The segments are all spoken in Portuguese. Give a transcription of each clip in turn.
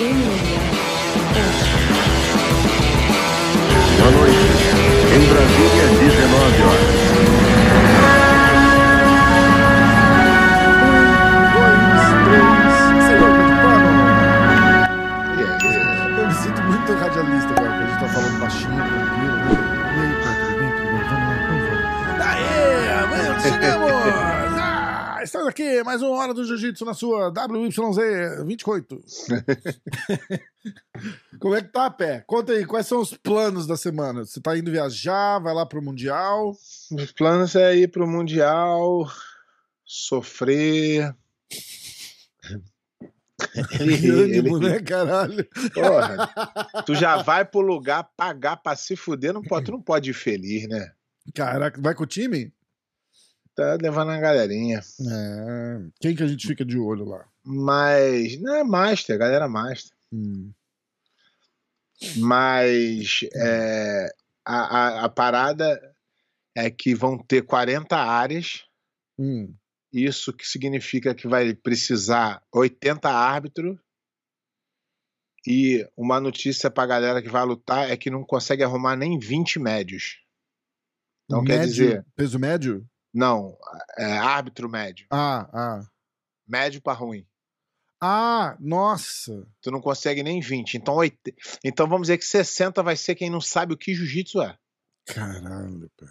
Boa noite. Em Brasília, 19 horas. Aqui, mais uma hora do Jiu-Jitsu na sua WYZ 28. Como é que tá, Pé? Conta aí, quais são os planos da semana? Você tá indo viajar, vai lá pro Mundial? Meus planos é ir pro Mundial, sofrer. Ânimo, ele- né, caralho? Porra, tu já vai pro lugar pagar pra se fuder, não pode, tu não pode ir feliz, né? Caraca, vai com o time? Tá levando a galerinha. É. Quem que a gente fica de olho lá? Mas, não é Master, galera Master. Hum. Mas é, a, a, a parada é que vão ter 40 áreas. Hum. Isso que significa que vai precisar 80 árbitros. E uma notícia pra galera que vai lutar é que não consegue arrumar nem 20 médios. Então quer Médio- dizer, Peso médio? Não, é árbitro médio. Ah, ah. Médio pra ruim. Ah, nossa. Tu não consegue nem 20. Então, oit- então vamos dizer que 60 vai ser quem não sabe o que jiu-jitsu é. Caralho, pé.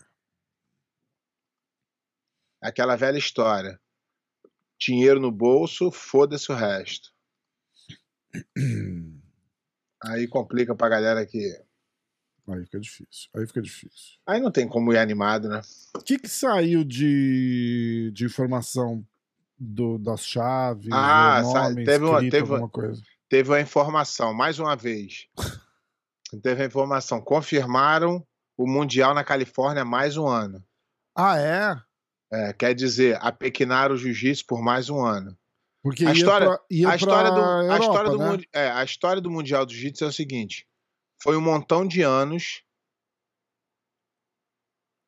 Aquela velha história. Dinheiro no bolso, foda-se o resto. Aí complica pra galera que. Aí fica difícil. Aí fica difícil. Aí não tem como ir animado, né? O que, que saiu de, de informação do, das chaves? Ah, nome teve uma- teve uma- alguma coisa? Teve uma informação, mais uma vez. Teve a informação. Confirmaram o Mundial na Califórnia mais um ano. Ah, é? É, quer dizer, apequinaram o jiu-jitsu por mais um ano. Porque A ia história- pra, a história, do, pra a, Europa, história do, né? é, a história do Mundial do Jiu-Jitsu é o seguinte: foi um montão de anos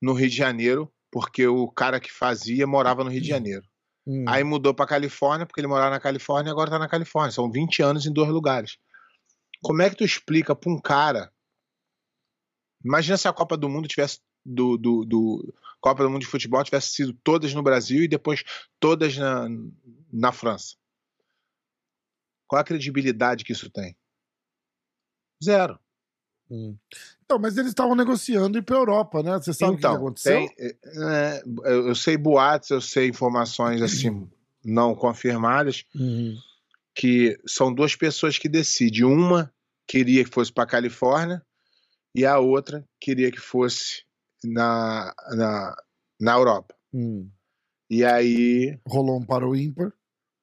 no Rio de Janeiro, porque o cara que fazia morava no Rio de Janeiro. Hum. Aí mudou pra Califórnia, porque ele morava na Califórnia e agora tá na Califórnia. São 20 anos em dois lugares. Como é que tu explica pra um cara? Imagina se a Copa do Mundo tivesse. Do, do, do- Copa do Mundo de Futebol tivesse sido todas no Brasil e depois todas na, na França. Qual a credibilidade que isso tem? Zero. Hum. Então, mas eles estavam negociando ir pra Europa, né? Você sabe o que então, aconteceu? tem, é, eu eu sei boatos, eu sei informações assim não confirmadas. Uhum. que são duas pessoas que decidem. Uma queria que fosse para Califórnia e a outra queria que fosse na, na, na Europa. Hum. E aí. Rolou um para o ímpar.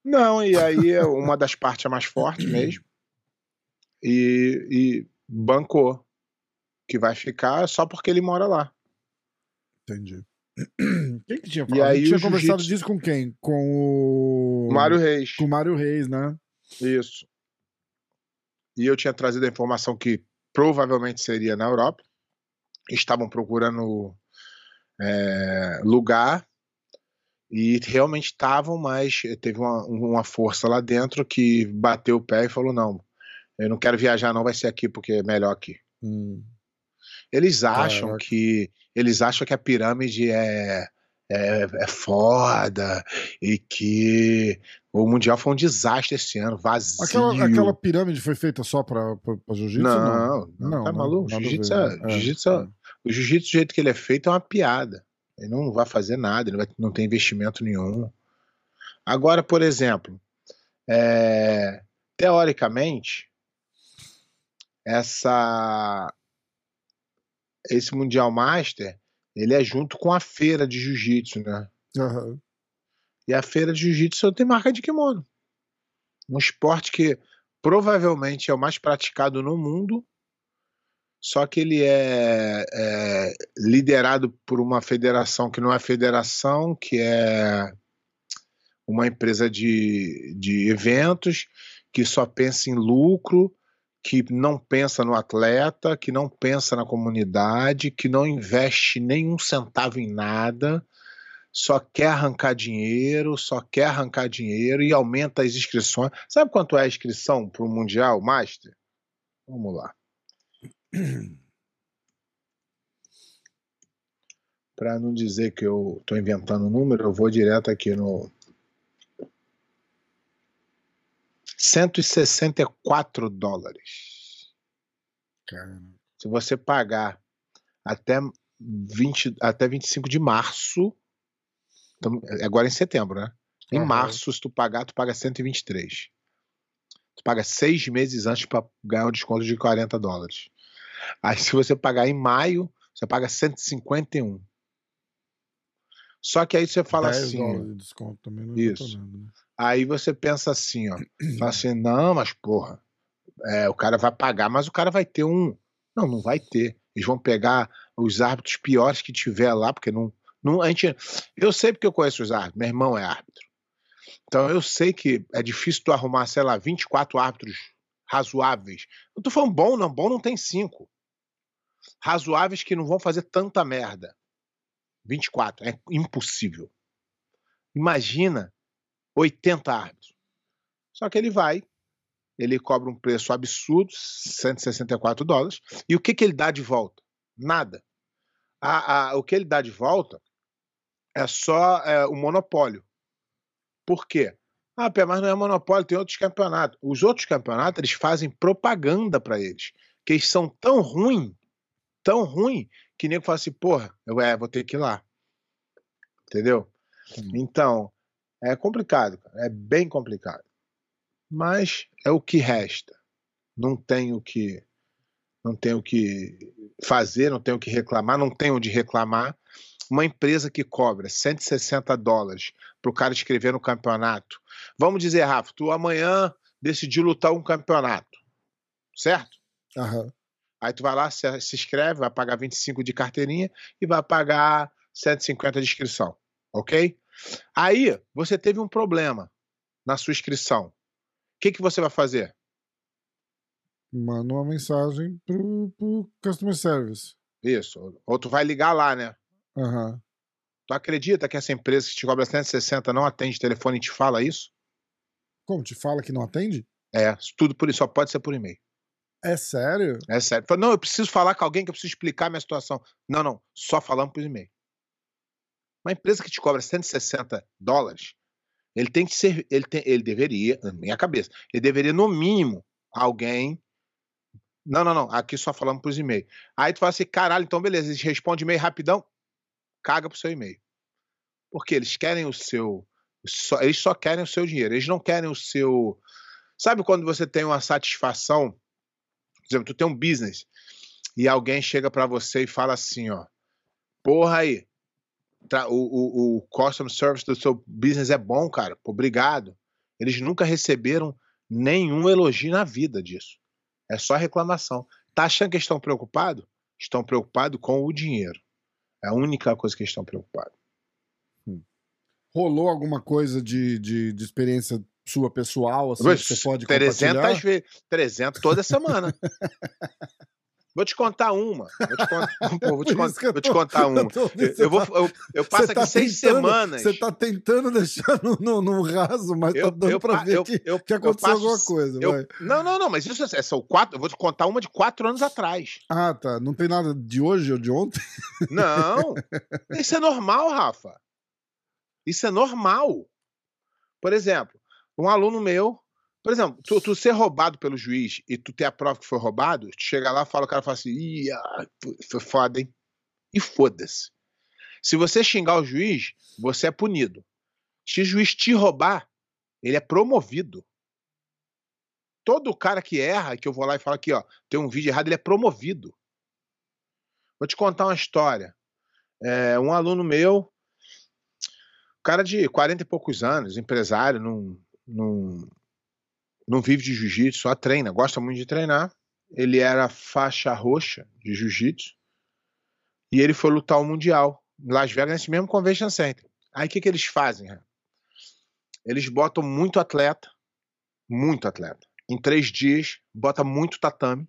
Não, e aí é uma das partes é mais forte mesmo. E, e bancou. Que vai ficar só porque ele mora lá. Entendi. Quem que tinha E falado? a aí tinha conversado disso com quem? Com o. Mário Reis. Com o Mário Reis, né? Isso. E eu tinha trazido a informação que provavelmente seria na Europa. Estavam procurando é, lugar e realmente estavam, mas teve uma, uma força lá dentro que bateu o pé e falou: não, eu não quero viajar, não, vai ser aqui porque é melhor aqui. Hum. Eles acham Caraca. que eles acham que a pirâmide é, é, é foda e que o mundial foi um desastre esse ano, vazio. Aquela, aquela pirâmide foi feita só pra jiu-jitsu? Não, não, Não, tá né? maluco? A Jiu-jitsu é? É, jiu-jitsu é- o jiu-jitsu do jeito que ele é feito é uma piada. Ele não vai fazer nada, ele vai- não tem investimento nenhum. Agora, por exemplo, é, teoricamente, essa esse Mundial Master, ele é junto com a feira de jiu-jitsu, né? Aham. E a feira de jiu-jitsu tem marca de kimono. Um esporte que provavelmente é o mais praticado no mundo, só que ele é, é liderado por uma federação que não é federação, que é uma empresa de, de eventos, que só pensa em lucro, que não pensa no atleta, que não pensa na comunidade, que não investe nenhum centavo em nada só quer arrancar dinheiro, só quer arrancar dinheiro e aumenta as inscrições. Sabe quanto é a inscrição para o Mundial Master? Vamos lá. Para não dizer que eu estou inventando o número, eu vou direto aqui no 164 dólares. Caramba. Se você pagar até 20, até 25 de março, então, agora em setembro, né? Em Aham. março, se tu pagar, tu paga 123. Tu paga seis meses antes para ganhar um desconto de 40 dólares. Aí, se você pagar em maio, você paga 151. Só que aí você fala 10 assim, dólares de desconto também não Isso. nada, né? Aí você pensa assim, ó, fala assim, não, mas porra, é, o cara vai pagar, mas o cara vai ter um, não, não vai ter. Eles vão pegar os árbitros piores que tiver lá, porque não, não a gente, eu sei porque eu conheço os árbitros, meu irmão é árbitro. Então eu sei que é difícil tu arrumar, sei lá, 24 árbitros razoáveis. Não tô falando bom, não, bom não tem cinco. Razoáveis que não vão fazer tanta merda. 24, é impossível. Imagina 80 árbitros. Só que ele vai, ele cobra um preço absurdo, 164 dólares, e o que, que ele dá de volta? Nada. A- a- o que ele dá de volta é só é, o monopólio. Por quê? Ah, Pé, mas não é monopólio, tem outros campeonatos. Os outros campeonatos, eles fazem propaganda para eles, que eles são tão ruins, tão ruim, que nego fala assim, porra, eu é, vou ter que ir lá. Entendeu? Hum. Então, é complicado, cara, é bem complicado. Mas é o que resta. Não tem o que não tem o que fazer, não tem o que reclamar, não tem onde reclamar. Uma empresa que cobra 160 dólares para o cara escrever no campeonato. Vamos dizer, Rafa, tu amanhã decidiu lutar um campeonato, certo? Aham. Aí tu vai lá, se, se inscreve, vai pagar 25 de carteirinha e vai pagar 150 de inscrição, ok? Aí você teve um problema na sua inscrição. O que, que você vai fazer? Manda uma mensagem pro, pro customer service. Isso. Ou tu vai ligar lá, né? Aham. Tu acredita que essa empresa que te cobra 160 não atende telefone e te fala isso? Como? Te fala que não atende? É, tudo por isso, só pode ser por e-mail. É sério? É sério. Não, eu preciso falar com alguém que eu preciso explicar a minha situação. Não, não, só falando por e-mail. Uma empresa que te cobra 160 dólares, ele tem que ser, ele, tem, ele deveria, na minha cabeça, ele deveria, no mínimo, alguém. Não, não, não, aqui só falando por e-mail. Aí tu fala assim, caralho, então beleza, eles respondem e-mail rapidão, caga pro seu e-mail. Porque eles querem o seu. Só, eles só querem o seu dinheiro, eles não querem o seu. Sabe quando você tem uma satisfação? Por exemplo, tu tem um business e alguém chega pra você e fala assim, ó, porra aí, o, o, o customer service do seu business é bom, cara, obrigado. Eles nunca receberam nenhum elogio na vida disso. É só reclamação. Tá achando que eles estão preocupados? Estão preocupados com o dinheiro. É a única coisa que eles estão preocupados. Rolou alguma coisa de, de, de experiência sua pessoal, assim, que você pode 300 compartilhar? vezes. 300 toda semana. Vou te contar uma. Vou te, con- Pô, vou te con- vou te contar uma. eu vou, tá- eu, eu passo Você aqui tá seis semanas. Você tá tentando deixar no, no, raso, mas tá Eu- dando eu pra pa- ver eu- que, eu- que eu aconteceu alguma coisa. não, não, não, mas isso é, são quatro. Eu vou te contar uma de quatro anos atrás. Ah, tá. Não tem nada de hoje ou de ontem? Não. Isso é normal, Rafa. Isso é normal. Por exemplo, um aluno meu. Por exemplo, tu, tu ser roubado pelo juiz e tu ter a prova que foi roubado, tu chega lá fala, o cara fala assim, Ih, foi foda, hein? E foda-se. Se você xingar o juiz, você é punido. Se o juiz te roubar, ele é promovido. Todo cara que erra, que eu vou lá e falo aqui, ó, tem um vídeo errado, ele é promovido. Vou te contar uma história. É, um aluno meu, cara de 40 e poucos anos, empresário, não, não, não vive de jiu-jitsu, só treina, gosta muito de treinar. Ele era faixa roxa de jiu-jitsu e ele foi lutar o Mundial em Las Vegas, nesse mesmo Convention Center. Aí o que, que eles fazem? Né? Eles botam muito atleta, muito atleta. Em três dias, bota muito tatame.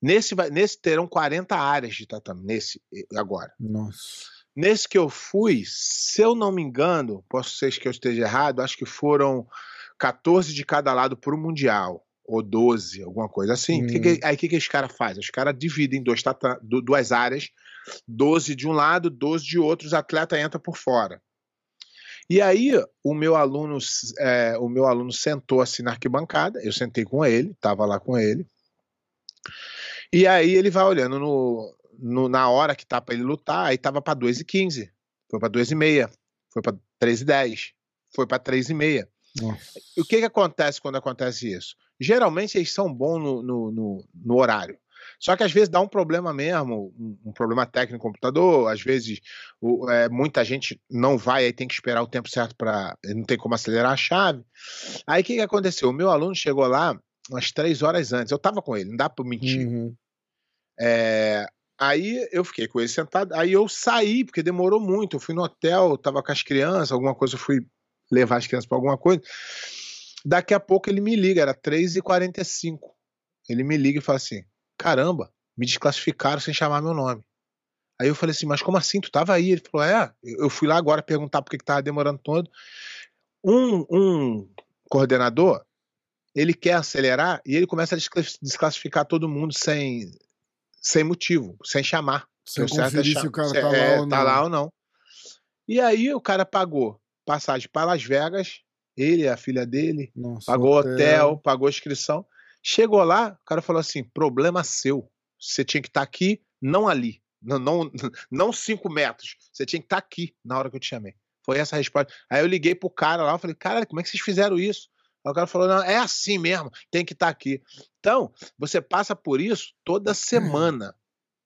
Nesse, nesse terão 40 áreas de tatame, nesse agora. Nossa. Nesse que eu fui, se eu não me engano, posso ser que eu esteja errado, acho que foram 14 de cada lado para o Mundial, ou 12, alguma coisa assim. Hum. Que que- aí o que, que os caras fazem? Os caras dividem dois tata- du- duas áreas, 12 de um lado, 12 de outro, os atletas entram por fora. E aí o meu aluno, é, o meu aluno sentou assim na arquibancada, eu sentei com ele, estava lá com ele. E aí ele vai olhando no, no- na hora que tá para ele lutar, aí tava para 2 e 15, foi para 2 e meia, foi para 3 e 10, foi para 3 e meia. Nossa. O que, que acontece quando acontece isso? Geralmente eles são bons no, no, no- no horário. Só que às vezes dá um problema mesmo, um, problema técnico no computador, às vezes o- é, muita gente não vai, aí tem que esperar o tempo certo para. Não tem como acelerar a chave. Aí o que, que aconteceu? O meu aluno chegou lá umas três horas antes. Eu estava com ele, não dá para mentir. Uhum. É, aí eu fiquei com ele sentado, aí eu saí, porque demorou muito. Eu fui no hotel, tava com as crianças, alguma coisa, eu fui levar as crianças para alguma coisa. Daqui a pouco ele me liga, era 3h45. Ele me liga e fala assim: caramba, me desclassificaram sem chamar meu nome. Aí eu falei assim, mas como assim? Tu tava aí? Ele falou, é, eu fui lá agora perguntar por que, tava demorando todo. Um, um coordenador, ele quer acelerar e ele começa a desclass- desclassificar todo mundo sem, sem motivo, sem chamar. Sem conferir se o cara tá é, lá ou tá lá ou não. E aí o cara pagou passagem para Las Vegas, ele, a filha dele, Nossa, pagou hotel, pagou inscrição. Chegou lá, o cara falou assim: problema seu. Você tinha que estar aqui, não ali. Não, não, não cinco metros. Você tinha que estar aqui na hora que eu te chamei. Foi essa a resposta. Aí eu liguei pro cara lá, eu falei, cara, como é que vocês fizeram isso? Aí o cara falou, não, é assim mesmo, tem que estar aqui. Então, você passa por isso toda semana.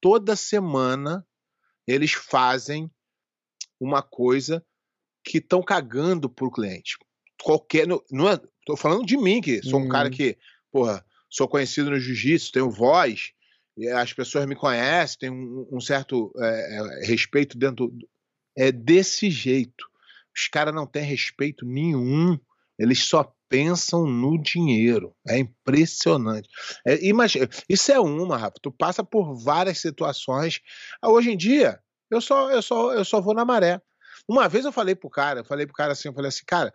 Toda semana eles fazem uma coisa que estão cagando pro cliente. Qualquer. Não, é, tô falando de mim, que sou um cara Uhum. que, porra, sou conhecido no jiu-jitsu, tenho voz, e as pessoas me conhecem, tenho um, um certo é, é, respeito dentro. É desse jeito. Os caras não têm respeito nenhum. Eles só pensam no dinheiro. É impressionante. É, imagina, isso é uma, Rafa. Tu passa por várias situações. Ah, Hoje em dia, eu só, eu só, eu só vou na maré. Uma vez eu falei pro cara, eu falei pro cara assim, eu falei assim, cara,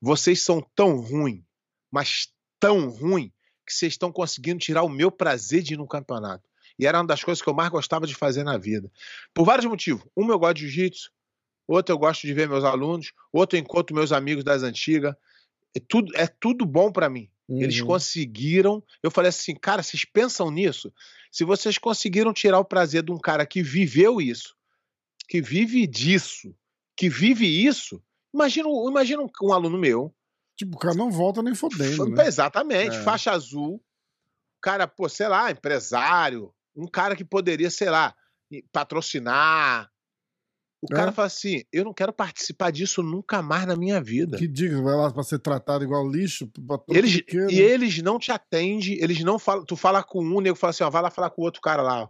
vocês são tão ruim, mas tão ruim que vocês estão conseguindo tirar o meu prazer de ir no campeonato. E era uma das coisas que eu mais gostava de fazer na vida. Por vários motivos. Um, eu gosto de jiu-jitsu. Outro, eu gosto de ver meus alunos. Outro, eu encontro meus amigos das antigas. É tudo, é tudo bom para mim. Eles Uhum. conseguiram. Eu falei assim, cara, vocês pensam nisso? Se vocês conseguiram tirar o prazer de um cara que viveu isso, que vive disso, que vive isso, imagina, um- imagina um, um aluno meu. Tipo, o cara não volta nem fodendo, né? Exatamente, É. faixa azul. Cara, pô, sei lá, empresário. Um cara que poderia, sei lá, patrocinar. O É. cara fala assim: eu não quero participar disso nunca mais na minha vida. Que diga, vai lá pra ser tratado igual lixo? Eles, pequeno. e eles não te atendem, eles não falam. Tu fala com um, o nego fala assim: ó, vai lá falar com o outro cara lá. Ó.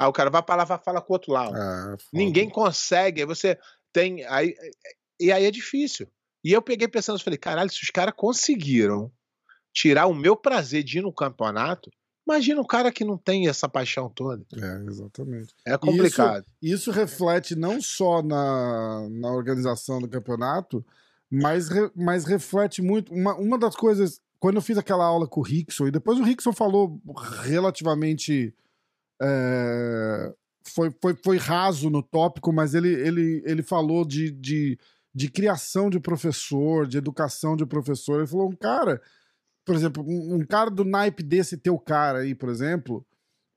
Aí o cara vai pra lá, vai falar com o outro lá. Ah, foda. Ninguém consegue. Aí você tem. Aí, e aí é difícil. E eu peguei pensando, eu falei, caralho, se os caras conseguiram tirar o meu prazer de ir no campeonato, imagina um cara que não tem essa paixão toda. É, exatamente. É complicado. Isso reflete não só na, na organização do campeonato, mas, re- mas reflete muito. Uma, uma das coisas, quando eu fiz aquela aula com o Rickson, e depois o Rickson falou relativamente. é, foi, foi, foi raso no tópico, mas ele, ele, ele falou de, de, de criação de professor, de educação de professor. Ele falou: um cara, por exemplo, um, um cara do naipe desse teu cara aí, por exemplo,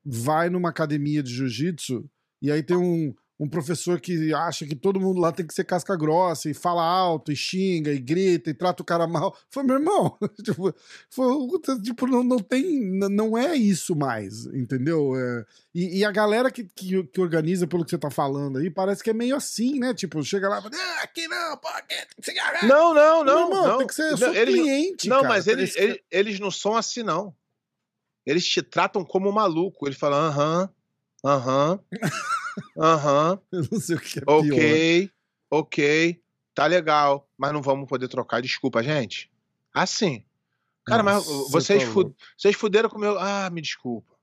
vai numa academia de jiu-jitsu e aí tem um, um professor que acha que todo mundo lá tem que ser casca grossa e fala alto e xinga e grita e trata o cara mal. Foi meu irmão. tipo, foi, tipo não, não tem. Não é isso mais, entendeu? É, e, e a galera que, que, que organiza pelo que você tá falando aí parece que é meio assim, né? Tipo, chega lá e fala, ah, aqui não, pô, aqui tem que ser agarrado." Não, não, Meu não. irmão, não. tem que ser. Não, sou eles não- cliente. Não, cara. mas eles, eles, eles não são assim, não. Eles te tratam como maluco. Ele fala, aham, aham, aham, Eu não sei o que é pior. ok, ok, tá legal, mas não vamos poder trocar. Desculpa, gente. Assim. Cara, mas Nossa, vocês, fu- vocês fuderam com o meu. Ah, me desculpa.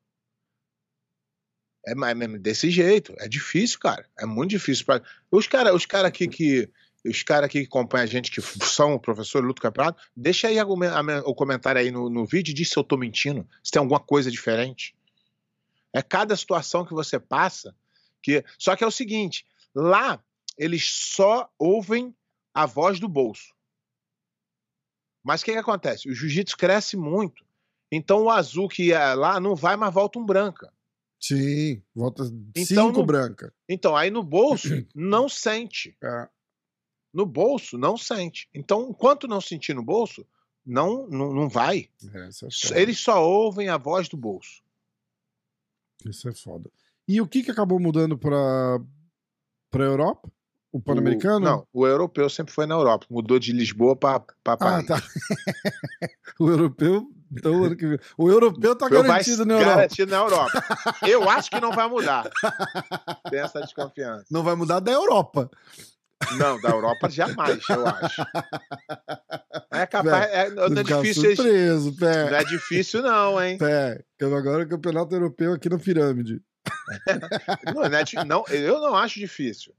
É mesmo desse jeito. É difícil, cara. É muito difícil. Pra... Os caras os cara aqui que. Os caras aqui que acompanham a gente, que são o professor Luto Campeonato, deixa aí o comentário aí no, no vídeo e diz se eu tô mentindo, se tem alguma coisa diferente. É cada situação que você passa que. Só que é o seguinte: lá eles só ouvem a voz do bolso. Mas o que, que acontece? O jiu-jitsu cresce muito. Então o azul que ia lá não vai, mas volta um branca. Sim, volta Então, cinco no- branca. Então aí no bolso não sente. É. No bolso não sente. Então, enquanto não sentir no bolso, não, não, não vai. É, é. Eles só ouvem a voz do bolso. isso é foda. E o que, que acabou mudando pra, pra Europa? O Pan-Americano? Não, o europeu sempre foi na Europa. Mudou de Lisboa para Ah, Paris. tá. o europeu. Então. O europeu tá Eu vai garantido na Europa. garantido na Europa. Eu acho que não vai mudar. Tem essa desconfiança. Não vai mudar da Europa. Não, da Europa jamais, eu acho. É capaz. É, não é difícil. surpreso, pé. Não é difícil, não, hein? Pé. Agora é o campeonato europeu aqui na pirâmide. Não, é eu não acho difícil.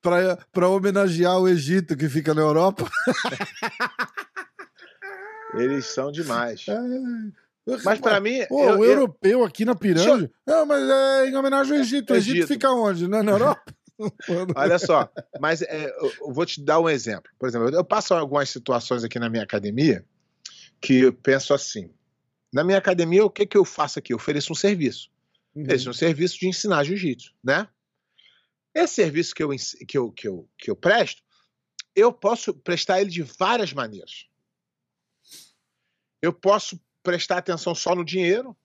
Pra, pra homenagear o Egito que fica na Europa. Eles são demais. Ai. Mas para mim. Pô, eu- o eu- europeu aqui na pirâmide. Não, mas é em homenagem ao Egito. O Egito, Egito. fica onde? Não é na Europa? Olha só, mas é, eu eu vou te dar um exemplo. Por exemplo, eu passo algumas situações aqui na minha academia que eu penso assim. Na minha academia, o que, que eu faço aqui? Eu ofereço um serviço. Uhum. Esse é um serviço de ensinar jiu-jitsu, né? Esse serviço que eu, que, eu, que, eu, que eu presto, eu posso prestar ele de várias maneiras. Eu posso prestar atenção só no dinheiro,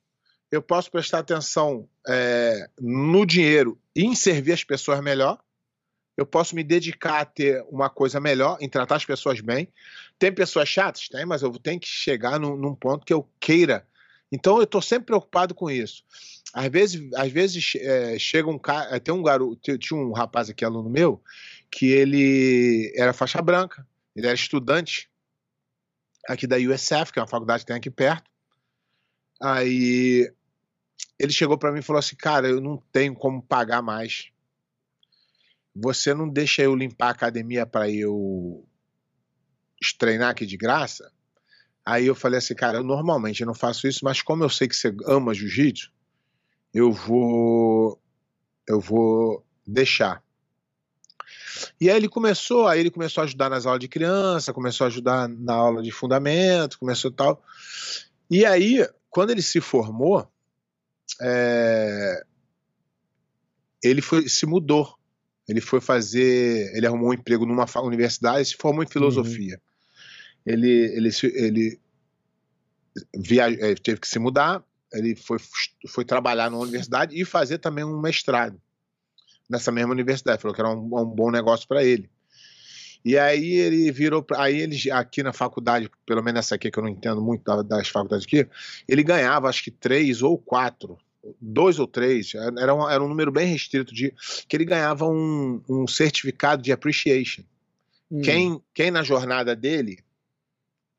eu posso prestar atenção é, no dinheiro e em servir as pessoas melhor. Eu posso me dedicar a ter uma coisa melhor, em tratar as pessoas bem. Tem pessoas chatas? Tem, mas eu tenho que chegar num, num ponto que eu queira. Então eu estou sempre preocupado com isso. Às vezes, às vezes é, chega um cara. Tem um garoto, tinha- tinha um rapaz aqui, aluno meu, que ele era faixa branca, ele era estudante aqui da USF, que é uma faculdade que tem aqui perto. Aí ele chegou para mim e falou assim: Cara, eu não tenho como pagar mais. Você não deixa eu limpar a academia para eu treinar aqui de graça? Aí eu falei assim, cara, eu normalmente não faço isso, mas como eu sei que você ama jiu-jitsu, eu vou eu vou deixar. E aí ele começou, aí ele começou a ajudar nas aulas de criança, começou a ajudar na aula de fundamento, começou tal. E aí, quando ele se formou, é, ele foi, se mudou. Ele foi fazer, ele arrumou um emprego numa universidade, e se formou em filosofia. Ele, ele, ele via, eh, teve que se mudar, ele foi, foi trabalhar numa universidade e fazer também um mestrado nessa mesma universidade. Falou que era um, um bom negócio para ele. E aí ele virou, aí ele aqui na faculdade, pelo menos essa aqui que eu não entendo muito da- das faculdades aqui, ele ganhava acho que três ou quatro, dois ou três, era um, era um número bem restrito de que ele ganhava um, um certificado de appreciation. Hum. Quem, quem na jornada dele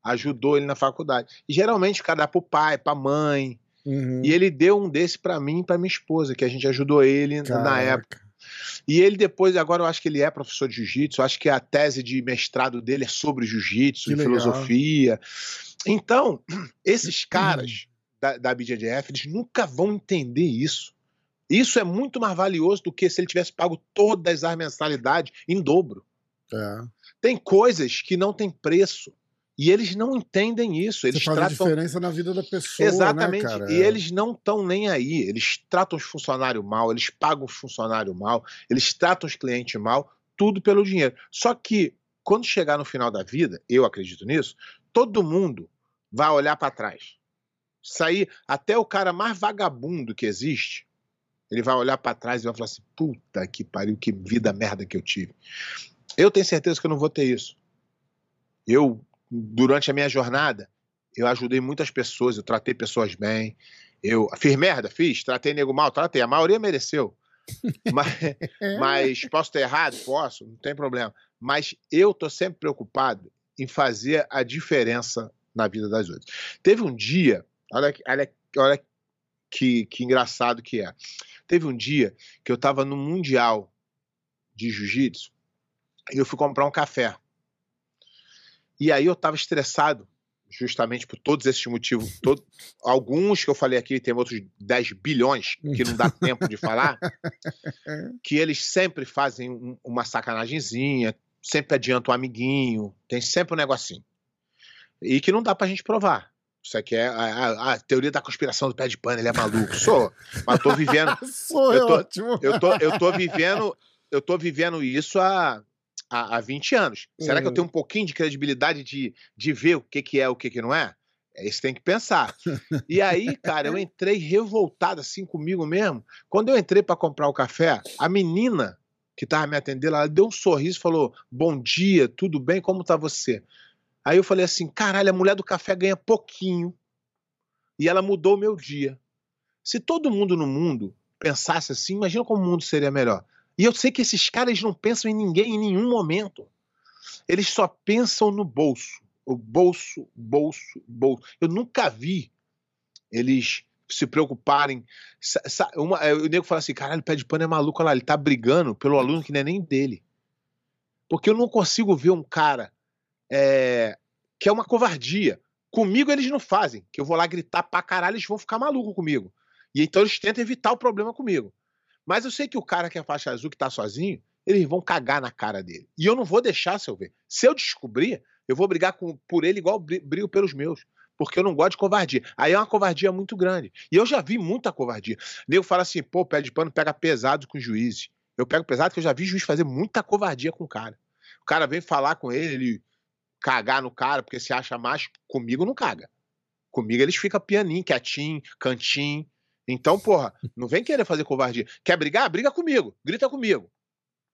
ajudou ele na faculdade. E geralmente o cara dá pro pai, pra mãe. Uhum. E ele deu um desse pra mim e pra minha esposa, que a gente ajudou ele na Caraca. época. E ele depois, agora eu acho que ele é professor de jiu-jitsu, acho que a tese de mestrado dele é sobre jiu-jitsu e filosofia. Então, esses caras da, da BJJF, eles nunca vão entender isso. Isso é muito mais valioso do que se ele tivesse pago todas as mensalidades em dobro. É. Tem coisas que não tem preço. E eles não entendem isso. Eles Você faz a tratam. diferença na vida da pessoa, Exatamente. né, cara? E eles não estão nem aí. Eles tratam os funcionários mal, eles pagam os funcionários mal, eles tratam os clientes mal, tudo pelo dinheiro. Só que quando chegar no final da vida, eu acredito nisso, todo mundo vai olhar para trás. Sair até o cara mais vagabundo que existe, ele vai olhar para trás e vai falar assim: "Puta que pariu, que vida merda que eu tive". Eu tenho certeza que eu não vou ter isso. Eu durante a minha jornada, eu ajudei muitas pessoas, eu tratei pessoas bem. Eu fiz merda, fiz, tratei nego mal, tratei. A maioria mereceu. mas, mas posso ter errado? Posso, não tem problema. Mas eu tô sempre preocupado em fazer a diferença na vida das outras. Teve um dia, olha, que- olha, olha que, que engraçado que é. Teve um dia que eu tava no Mundial de Jiu-Jitsu e eu fui comprar um café. E aí eu tava estressado, justamente por todos esses motivos. todo- alguns que eu falei aqui, tem outros 10 bilhões que não dá tempo de falar, que eles sempre fazem um- uma sacanagemzinha, sempre adianta um amiguinho, tem sempre um negocinho. E que não dá pra gente provar. Isso aqui é a, a- a teoria da conspiração do pé de pano, ele é maluco. Sou, mas tô vivendo, Sou Eu tô- ótimo. eu tô, eu tô vivendo, eu tô vivendo isso há, há, há 20 anos. Será que eu Hum. tenho um pouquinho de credibilidade de, de ver o que, que é o que, que não é? É isso que tem que pensar. E aí, cara, eu entrei revoltado assim comigo mesmo. Quando eu entrei para comprar o café, a menina que tava me atendendo, ela deu um sorriso e falou: Bom dia, tudo bem? Como tá você? Aí eu falei assim: caralho, a mulher do café ganha pouquinho. E ela mudou o meu dia. Se todo mundo no mundo pensasse assim, imagina como o mundo seria melhor. E eu sei que esses caras não pensam em ninguém em nenhum momento. Eles só pensam no bolso. O bolso, bolso, bolso. Eu nunca vi eles se preocuparem. Uma- é, o nego fala assim: caralho, o pé de pano é maluco, olha lá, ele tá brigando pelo aluno que não é nem dele. Porque eu não consigo ver um cara é, que é uma covardia. Comigo eles não fazem, que eu vou lá gritar pra caralho, eles vão ficar maluco comigo. E então eles tentam evitar o problema comigo. Mas eu sei que o cara que é faixa azul, que tá sozinho, eles vão cagar na cara dele. E eu não vou deixar se eu ver. Se eu descobrir, eu vou brigar com- por ele igual brigo pelos meus. Porque eu não gosto de covardia. Aí é uma covardia muito grande. E eu já vi muita covardia. Nego fala assim, pô, pé de pano pega pesado com juízes. Eu pego pesado porque eu já vi juiz fazer muita covardia com o cara. O cara vem falar com ele, ele cagar no cara porque se acha macho. Comigo não caga. Comigo eles ficam pianinho, quietinho, cantinho. Então, porra, não vem querer fazer covardia. Quer brigar? Briga comigo. Grita comigo.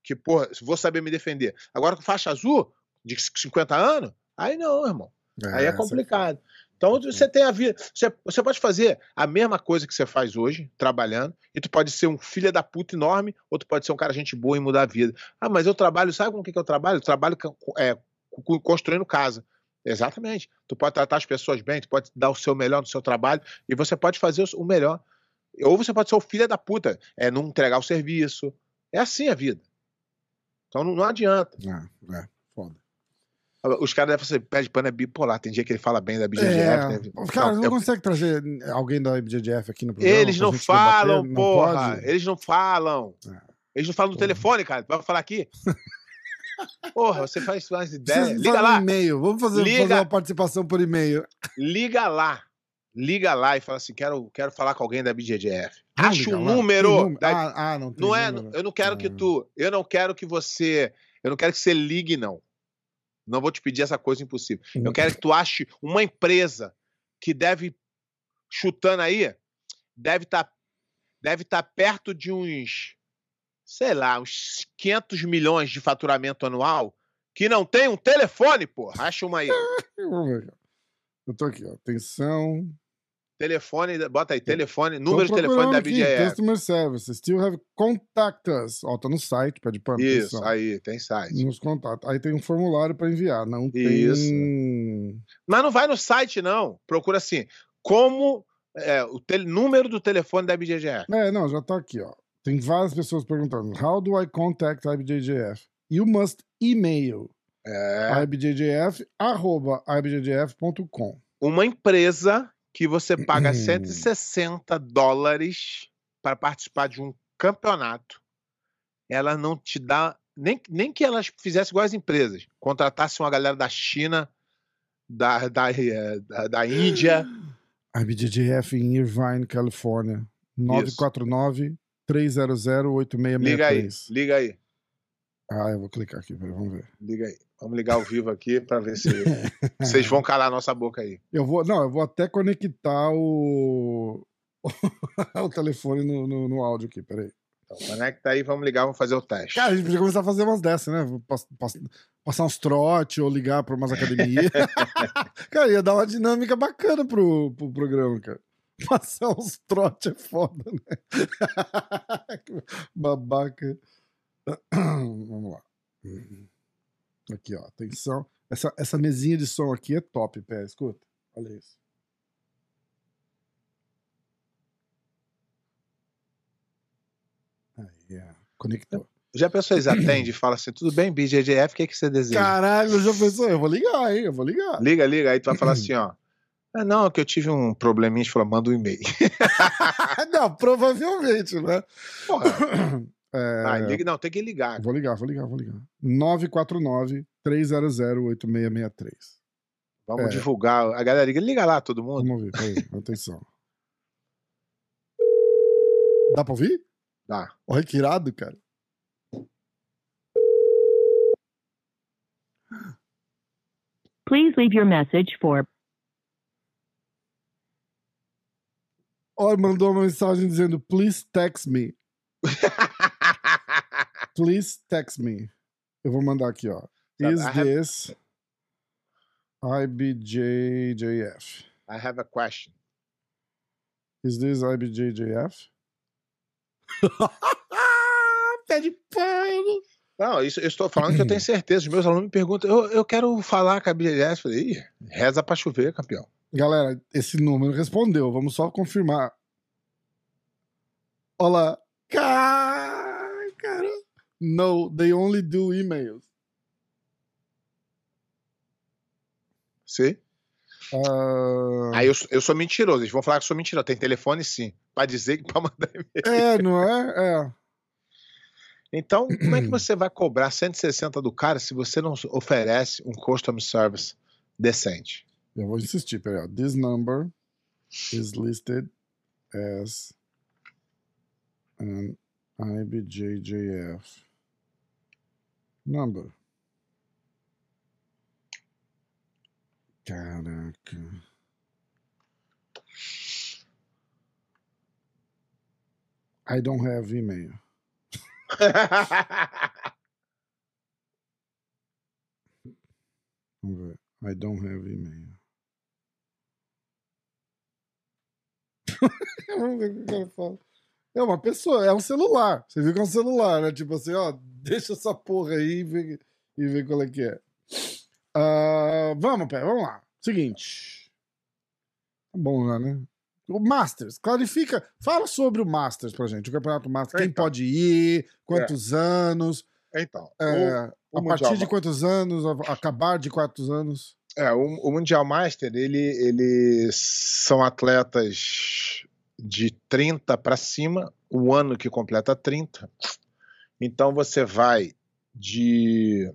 Que, porra, vou saber me defender. Agora com faixa azul, de 50 anos, aí não, irmão. Aí é complicado. Então você tem a vida. Você, você pode fazer a mesma coisa que você faz hoje, trabalhando, e tu pode ser um filho da puta enorme, ou tu pode ser um cara gente boa e mudar a vida. Ah, mas eu trabalho, sabe com o que, que eu trabalho? Eu trabalho é, construindo casa. Exatamente. Tu pode tratar as pessoas bem, tu pode dar o seu melhor no seu trabalho, e você pode fazer o melhor. Ou você pode ser o filho da puta, é não entregar o serviço. É assim a vida. Então não, não adianta. É, é, foda. Os caras devem fazer pé de pano é bipolar. Tem dia que ele fala bem da BGF. É, né? cara, não eu- consegue trazer alguém da IBJJF aqui no programa? Eles não falam, debater? Não porra. pode? Eles não falam. É. Eles não falam no Porra. telefone, cara. Vai falar aqui. Porra, você faz umas ideias. Liga lá. um e-mail. Vamos fazer, Liga. fazer uma participação por e-mail. Liga lá. Liga lá e fala assim: quero, quero falar com alguém da. Vamos Acha ligar um número. da- Ah, ah, não tem não é, número. eu não quero que Ah. tu. Eu não quero que você. Eu não quero que você ligue, não. Não vou te pedir essa coisa impossível. Eu quero que tu ache uma empresa que deve, chutando aí, deve estar deve tá perto de uns, sei lá, uns 500 milhões de faturamento anual, que não tem um telefone, porra. Acha uma aí. Eu tô aqui, ó. Atenção. Telefone, bota aí, telefone, número de telefone da aqui, BGF. Customer Service. Still have contact us. Ó, tá no site, pede para Isso, aí, tem site. Nos contatos. Aí tem um formulário para enviar. Não Isso. tem. Mas não vai no site, não. Procura assim, como é, o tel- número do telefone da BGF. É, não, já tá aqui, ó. Tem várias pessoas perguntando: How do I contact IBJJF? You must email É. ibjjf.ibjjf.com. uma empresa que você paga Hum. 160 dólares para participar de um campeonato, ela não te dá. Nem, nem que elas fizessem igual as empresas, contratassem uma galera da China, da, da, eh, da, da Índia. IBJJF em Irvine, Califórnia. 949 300 8663. Liga aí, liga aí, Ah, eu vou clicar aqui, vamos ver. liga aí. Vamos ligar ao vivo aqui para ver se vocês vão calar a nossa boca aí. Eu vou, não, eu vou até conectar o, o telefone no, no, no áudio aqui, peraí. Então, conecta aí, vamos ligar, vamos fazer o teste. Cara, a gente podia começar a fazer umas dessas, né? Pass- pass- Passar uns trote ou ligar para umas academias. cara, ia dar uma dinâmica bacana pro, pro programa, cara. Passar uns trote é foda, né? Babaca. Vamos lá. Aqui, ó. Atenção. Essa, essa mesinha de som aqui é top, pé. Escuta. Olha isso. Aí, é. Conectou. Já pensou, eles atendem e falam assim, tudo bem, BJJF, o que, que você deseja? Caralho, já pensou? Eu vou ligar, hein? Eu vou ligar. Liga, liga, aí tu vai falar assim, ó. Ah, não, que eu tive um probleminha, a gente falou, manda um e-mail. não, provavelmente, né? Porra. É, Ah, liga, não, tem que ligar. Vou ligar, vou ligar, vou ligar. 949-300-8663. Vamos É. divulgar. A galera liga, liga lá, todo mundo. Vamos ver, peraí, atenção. Dá pra ouvir? Dá. Olha que irado, cara. Please leave your message for Olha, mandou uma mensagem dizendo: Please text me. Please text me. Eu vou mandar aqui, ó. Sabe, Is I have- this IBJJF? I have a question. Is this IBJJF? Pé de pano. Não, isso eu estou falando que eu tenho certeza. Os meus alunos me perguntam, eu, eu quero falar com a BGS. Falei, reza pra chover, campeão. Galera, esse número respondeu. Vamos só confirmar. Olá. Ca- Cara. No, they only do emails. Sim? Ah, Aí eu, sou- eu sou mentiroso. Eles vão falar que eu sou mentiroso. Tem telefone sim. Pra dizer que pra mandar e-mail. É, não é? É. Então, como é que você vai cobrar 160 do cara se você não oferece um custom service decente? Eu vou insistir, peraí. This number is listed as an IBJJF number. Caraca. I don't have email. I don't have email. Vamos ver o o. É uma pessoa, é um celular. Você viu que é um celular, né? Tipo assim, ó, deixa essa porra aí e vê, e vê qual é que é. Ah, vamos, pé, vamos lá. Seguinte. Tá bom né? O Masters, clarifica, fala sobre o Masters pra gente, o Campeonato Masters. Quem Então. pode ir, quantos anos, então, é, o a Mundial partir de quantos anos, acabar de quantos anos. É, o, o Mundial Master, ele, ele são atletas de 30 para cima, o ano que completa 30. Então você vai de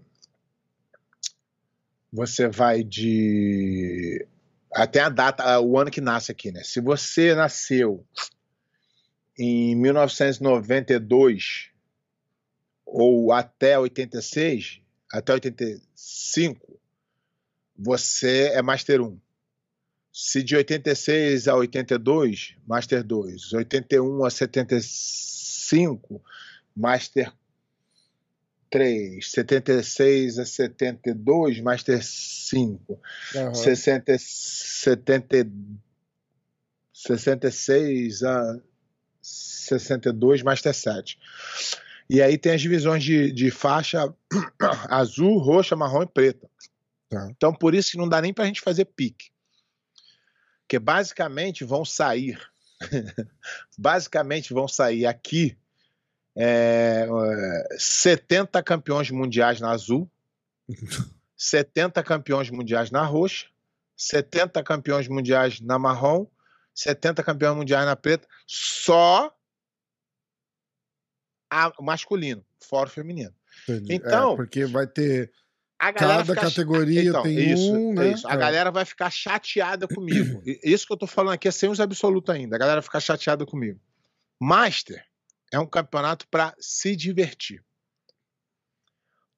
você vai de até a data, o ano que nasce aqui, né? Se você nasceu em 1992 ou até 86, até 85, você é Master 1. Se de 86 a 82, Master 2. 81 a 75, Master 3. 76 a 72, Master 5. Aham. 60, 70, 66 a 62, Master 7. E aí tem as divisões de, de faixa azul, roxa, marrom e preta. Tá. Então, por isso que não dá nem pra gente fazer pique. Porque basicamente vão sair. basicamente vão sair aqui é, é, 70 campeões mundiais na azul, 70 campeões mundiais na roxa, 70 campeões mundiais na marrom, 70 campeões mundiais na preta, só a masculino, fora o feminino. Entendi. Então, É, porque vai ter. A galera Cada categoria Então, tem isso, um, é né? isso. A É. galera vai ficar chateada comigo. Isso que eu tô falando aqui é sem os absolutos ainda. A galera fica chateada comigo. Master é um campeonato pra se divertir.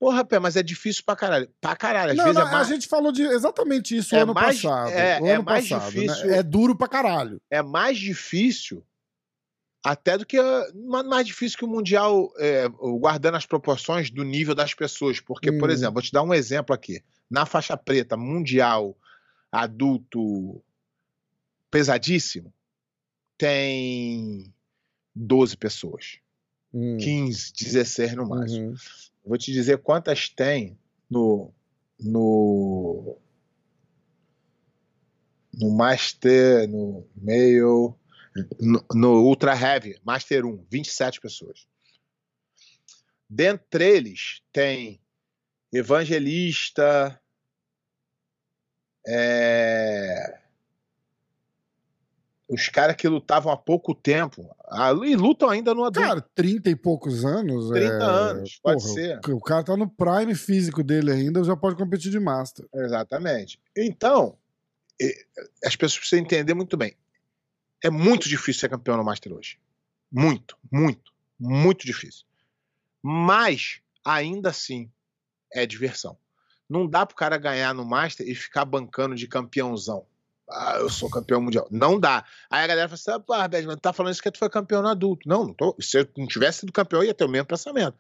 Porra, pé, mas é difícil pra caralho. Pra caralho. Às não, vezes não, é mais, a gente falou de exatamente isso É ano mais- passado. é- o é ano mais passado, difícil- né? É duro pra caralho. é mais difícil até do que ma- mais difícil que o mundial é, guardando as proporções do nível das pessoas. Porque por Hum. exemplo vou te dar um exemplo aqui. Na faixa preta mundial adulto pesadíssimo tem 12 pessoas. Hum, 15 16 no máximo. Uhum. vou te dizer quantas tem no no no Master, no Male, no, no Ultra Heavy, Master 1, 27 pessoas. Dentre eles tem Evangelista, é, os caras que lutavam há pouco tempo ah, e lutam ainda no adulto. Cara, 30 e poucos anos. 30 é... anos, pode Porra, ser. O, o cara tá no prime físico dele ainda, já pode competir de Master. Exatamente. Então, e- as pessoas precisam entender muito bem. É muito difícil ser campeão no Master hoje. Muito, muito, muito difícil. Mas, ainda assim, é diversão. Não dá pro cara ganhar no Master e ficar bancando de campeãozão. Ah, eu sou campeão mundial. Não dá. Aí a galera fala assim: ah, mas tu tá falando isso que tu foi campeão no adulto. Não, não tô. Se eu não tivesse sido campeão, ia ter o mesmo pensamento.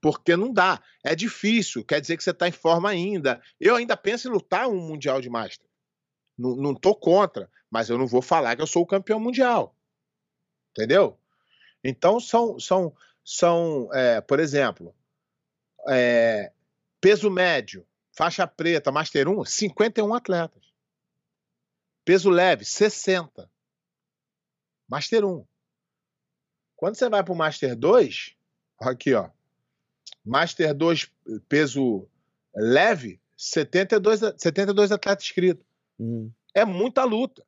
Porque não dá. É difícil. Quer dizer que você tá em forma ainda. Eu ainda penso em lutar um Mundial de Master. Não, não tô contra, mas eu não vou falar que eu sou o campeão mundial. Entendeu? Então são, são, são é, por exemplo, é, peso médio, faixa preta, Master 1, 51 atletas. Peso leve, 60. Master 1. Quando você vai para o Master 2, aqui, ó. Master 2, peso leve, 72, a- 72 atletas inscritos. É muita luta.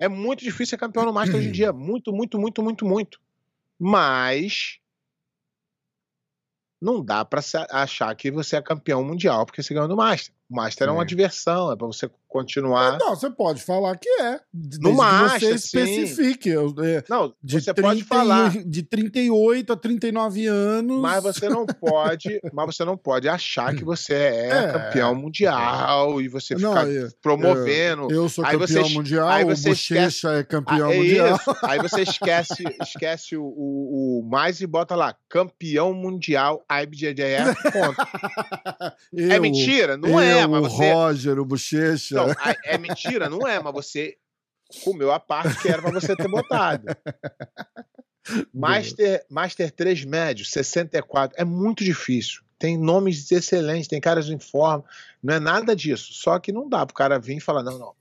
É muito difícil ser campeão no Master hoje em dia. Muito, muito, muito, muito, muito. Mas não dá se achar que você é campeão mundial porque você ganhou no Master. O Master é, uma É. diversão, é pra você continuar. Não, você pode falar que é. No que você sim. especifique. Eu- é, Não, de você 30 pode falar, De 38 a 39 anos. mas você não pode, mas você não pode achar que você é, É. campeão mundial e você Não, ficar eu, promovendo. eu sou Aí campeão você- mundial, aí o você Bochecha é campeão Ah, é mundial. isso. Aí você esquece, esquece o, o, o mais e bota lá, campeão mundial IBJJF, ponto. É Eu, mentira? Não é, eu, mas o você... Roger, o Bochecha. Não, é mentira? Não é, mas você comeu a parte que era pra você ter botado. Master, Master 3 médio, 64. É muito difícil. Tem nomes excelentes, tem caras em forma. Não é nada disso. Só que não dá pro cara vir e falar: não, não,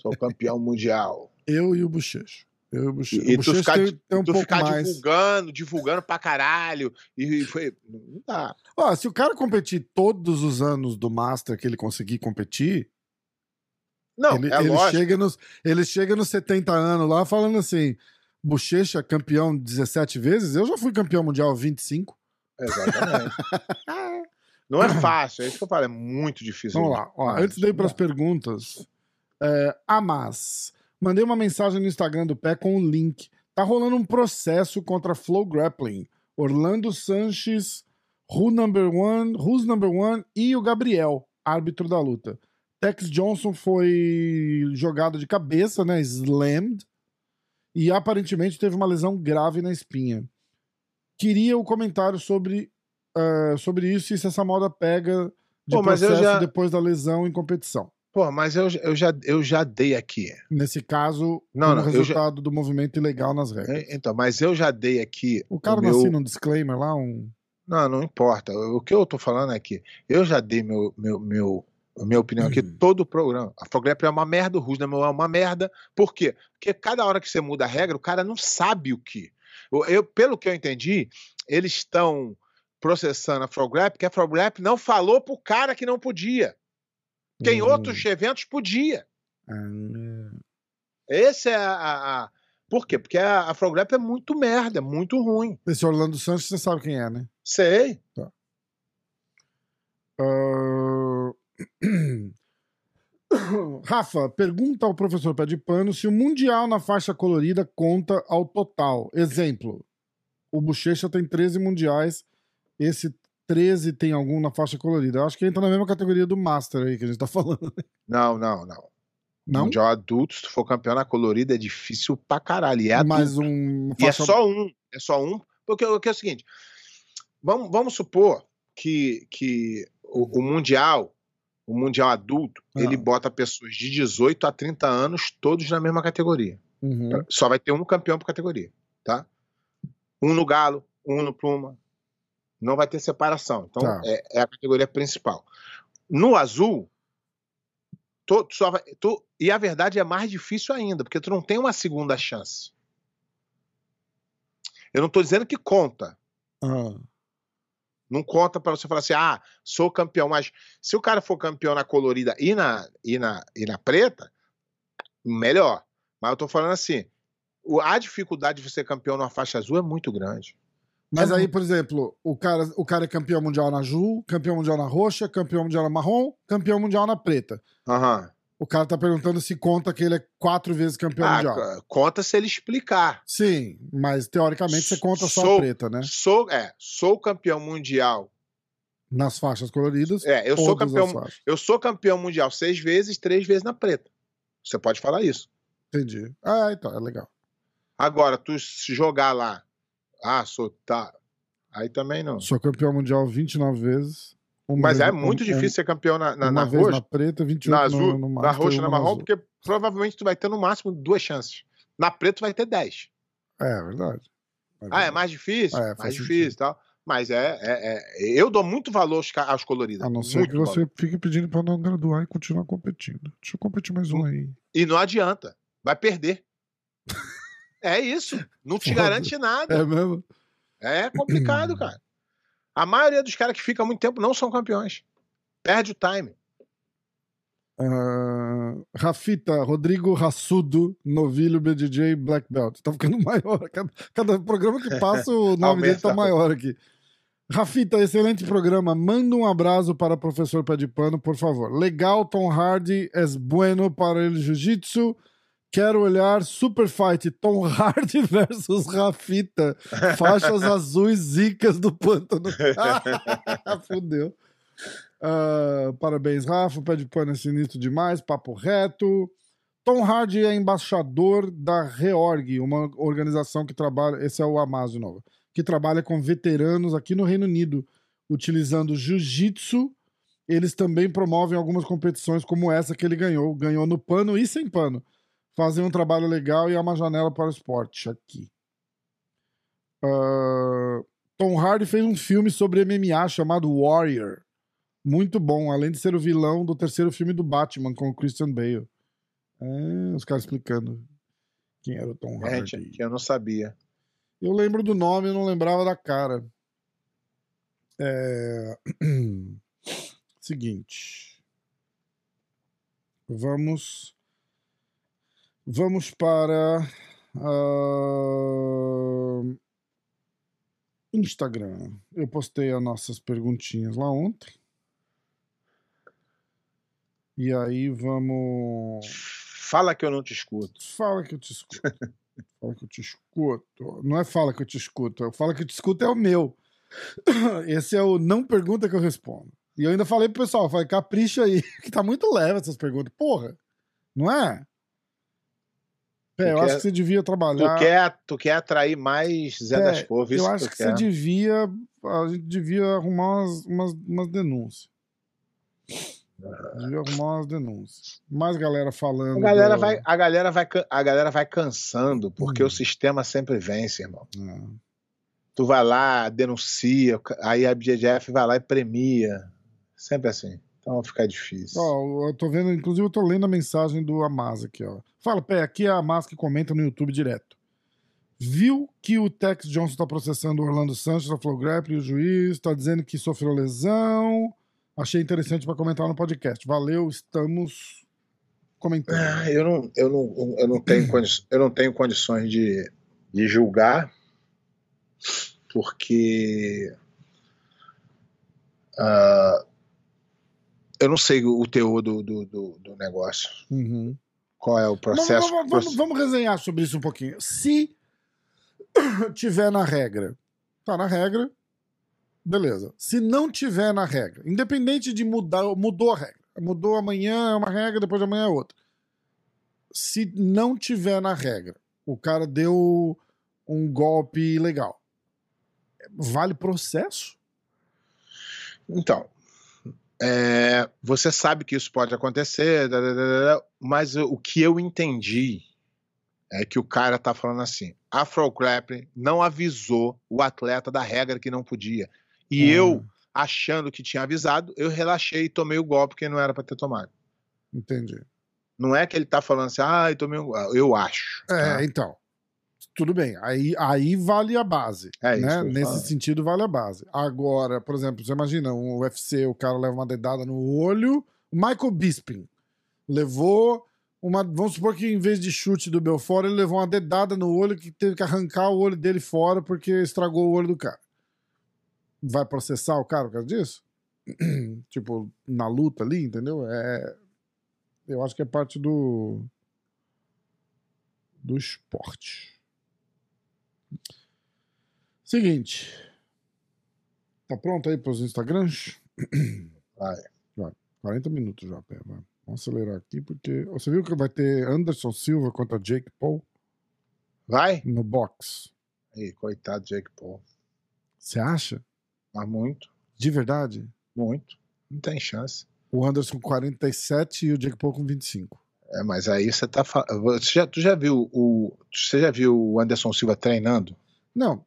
sou campeão mundial. Eu e o Bochecha. Eu e o Bochecha. E, o tu ficar, tem, tem um tu ficar mais. divulgando, divulgando pra caralho. E foi. Não dá. Ó, se o cara competir todos os anos do Master que ele conseguir competir, Não, ele, é ele lógico. chega nos, ele chega nos 70 anos lá falando assim: Bochecha campeão 17 vezes, eu já fui campeão mundial 25. Exatamente. não é fácil, é isso que eu falo, é muito difícil. Vamos lá. Ó, antes de ir para as perguntas, é, Amas. Mandei uma mensagem no Instagram do pé com o link. Tá rolando um processo contra Flow Grappling. Orlando Sanches, Who Number One, Who's Number One e o Gabriel, árbitro da luta. Tex Johnson foi jogado de cabeça, né? Slammed. E aparentemente teve uma lesão grave na espinha. Queria o comentário sobre, eh, sobre isso e se essa moda pega de Pô, processo já- depois da lesão em competição. Pô, mas eu, eu, já, eu já dei aqui. Nesse caso, Não, não, resultado do movimento ilegal nas regras. É, Então, mas eu já dei aqui. O cara o não meu... assina um disclaimer lá, um. Não, não importa. O que eu tô falando é que eu já dei meu, meu, meu, a minha opinião aqui Uhum. todo o programa. A Frograp é uma merda, o Rusnam é uma merda. Por quê? Porque cada hora que você muda a regra, o cara não sabe o que. Eu, eu- pelo que eu entendi, eles estão processando a Frograp porque a Frograp não falou pro cara que não podia. Porque em Hum. outros eventos podia. Ah, Esse é a. a- a- Por quê? Porque a, a Frograp é muito merda, é muito ruim. Esse Orlando Santos, você sabe quem é, né? Sei. Ah, Rafa, pergunta ao professor Pé de Pano se o Mundial na faixa colorida conta ao total. Exemplo: o Bochecha tem 13 mundiais, esse 13 tem algum na faixa colorida. Eu acho que entra na mesma categoria do Master aí que a gente tá falando. Não, não, não. Não? Mundial adulto, se tu for campeão na colorida, é difícil pra caralho. E é adulto. Mais um. E é só um. É só um. Porque, porque é o seguinte: vamos, vamos supor que, que o, o Mundial, o Mundial adulto, Ah. ele bota pessoas de 18 a 30 anos, todos na mesma categoria. Uhum. Só vai ter um campeão por categoria, tá? Um no Galo, um no Pluma. Não vai ter separação. Então, Tá. é, é a categoria principal. No azul, tu, tu só vai, tu, e a verdade é mais difícil ainda, porque tu não tem uma segunda chance. Eu não tô dizendo que conta. Ah, Não conta pra você falar assim, ah, sou campeão. Mas se o cara for campeão na colorida e na, e na, e na preta, melhor. Mas eu tô falando assim, o- a dificuldade de você ser campeão numa faixa azul é muito grande. Mas É aí, muito- por exemplo, o cara, o cara é campeão mundial na azul, campeão mundial na roxa, campeão mundial na marrom, campeão mundial na preta. Aham. O cara tá perguntando se conta que ele é quatro vezes campeão Ah, mundial. conta se ele explicar. Sim, mas teoricamente você conta só a Sou- preta, né? Sou, é, sou campeão mundial. Nas faixas coloridas. É, eu sou campeão, eu sou campeão mundial seis vezes, três vezes na preta. Você pode falar isso. Entendi. Ah, então, é legal. Agora, tu se jogar lá, ah, sou tá. Aí também não. Sou campeão mundial 29 vezes. Mas é muito difícil ser campeão na, na, na roxa, na preta, 28 na azul, no, no na roxa e na marrom, porque provavelmente tu vai ter no máximo duas chances. Na preta tu vai ter dez. É, verdade. Ah, é verdade. mais difícil? É, mais sentido. difícil e tal. Mas é, é, é- Eu dou muito valor aos, coloridos. A não ser muito que você valor. fique pedindo pra não graduar e continuar competindo. Deixa eu competir mais um aí. E não adianta. Vai perder. é isso. Não te Foda. garante nada. É mesmo? É complicado, cara. A maioria dos caras que ficam muito tempo não são campeões. Perde o time. Ah, Rafita, Rodrigo Rassudo, Novilho, BDJ, Black Belt. Tá ficando maior. Cada, cada programa que passa, o nome dele tá maior aqui. Rafita, excelente programa. Manda um abraço para o professor Pé de Pano, por favor. Legal, Tom Hardy es bueno para el jiu-jitsu. Quero olhar Super Fight Tom Hardy versus Rafita. Faixas azuis zicas do pântano. Fudeu. Ah, parabéns, Rafa. Pé de Pano é sinistro demais. Papo reto. Tom Hardy é embaixador da Reorg, uma organização que trabalha. Esse é o Amaz de novo. Que trabalha com veteranos aqui no Reino Unido, utilizando jiu-jitsu. Eles também promovem algumas competições como essa que ele ganhou. Ganhou no pano e sem pano. Fazem um trabalho legal e é uma janela para o esporte aqui. Ah, Tom Hardy fez um filme sobre MMA chamado Warrior. Muito bom, além de ser o vilão do terceiro filme do Batman com o Christian Bale. É, os caras explicando quem era o Tom É, Hardy. gente, que eu não sabia. Eu lembro do nome, eu não lembrava da cara. É... Seguinte. Vamos. Vamos para. ah, Instagram. Eu postei as nossas perguntinhas lá ontem. E aí vamos. Fala que eu não te escuto. Fala que eu te escuto. fala que eu te escuto. Não é fala que eu te escuto. é Fala que eu te escuto é o meu. Esse é o não pergunta que eu respondo. E eu ainda falei pro pessoal, falei, capricha aí, que tá muito leve essas perguntas. Porra, não é? Pé, eu Tu acho quer- que você devia Tu trabalhar. quer, tu quer atrair mais Zé É, das Couves? eu acho tu que você quer. devia. A gente devia arrumar umas, umas, umas denúncias. Devia arrumar umas denúncias. Mais galera falando. A galera, do- vai, a, galera vai, a galera vai cansando, porque Hum. o sistema sempre vence, irmão. É. Tu vai lá, denuncia, aí a BJF vai lá e premia. Sempre assim. Então fica difícil. Ó, eu tô vendo, inclusive eu tô lendo a mensagem do Amaz aqui, ó. Fala, pé, aqui é a Amaz que comenta no YouTube direto. Viu que o Tex Johnson tá processando o Orlando Santos da Flow Grappling, o juiz tá dizendo que sofreu lesão. Achei interessante para comentar no podcast. Valeu, estamos comentando. Ah, eu, não, eu, não, eu, não tenho eu não tenho condições de, de julgar, porque ah, eu não sei o teor do, do, do, do negócio. Uhum. Qual é o Vamos, processo? vamos, vamos, vamos resenhar sobre isso um pouquinho. Se tiver na regra, tá na regra, beleza. Se não tiver na regra, independente de mudar, mudou a regra. Mudou amanhã é uma regra, depois de amanhã é outra. Se não tiver na regra, o cara deu um golpe ilegal. Vale processo? Então, é, você sabe que isso pode acontecer, mas o que eu entendi é que o cara tá falando assim: Afro Grappling não avisou o atleta da regra que não podia. E Ah, eu, achando que tinha avisado, eu relaxei e tomei o golpe que não era para ter tomado. Entendi. Não é que ele tá falando assim, ah, eu tomei um golpe. Eu acho. É, tá? então. Tudo bem. Aí, aí vale a base. É isso né? Nesse falo. sentido, vale a base. Agora, por exemplo, você imagina um UFC, o cara leva uma dedada no olho. O Michael Bisping levou uma. Vamos supor que em vez de chute do Belfort, ele levou uma dedada no olho que teve que arrancar o olho dele fora porque estragou o olho do cara. Vai processar o cara por causa disso? tipo, na luta ali, entendeu? É. Eu acho que é parte do. do esporte. Seguinte. Tá pronto aí pros Instagrams? Vai. 40 minutos já, pé. Vai. Vamos acelerar aqui, porque. Você viu que vai ter Anderson Silva contra Jake Paul Vai? no box? Ih, coitado Jake Paul. Você acha? Mas muito, De verdade? muito. Não tem chance. O Anderson com 47 e o Jake Paul com 25. É, mas aí você tá falando. Você já, tu já viu o. Você já viu o Anderson Silva treinando? Não.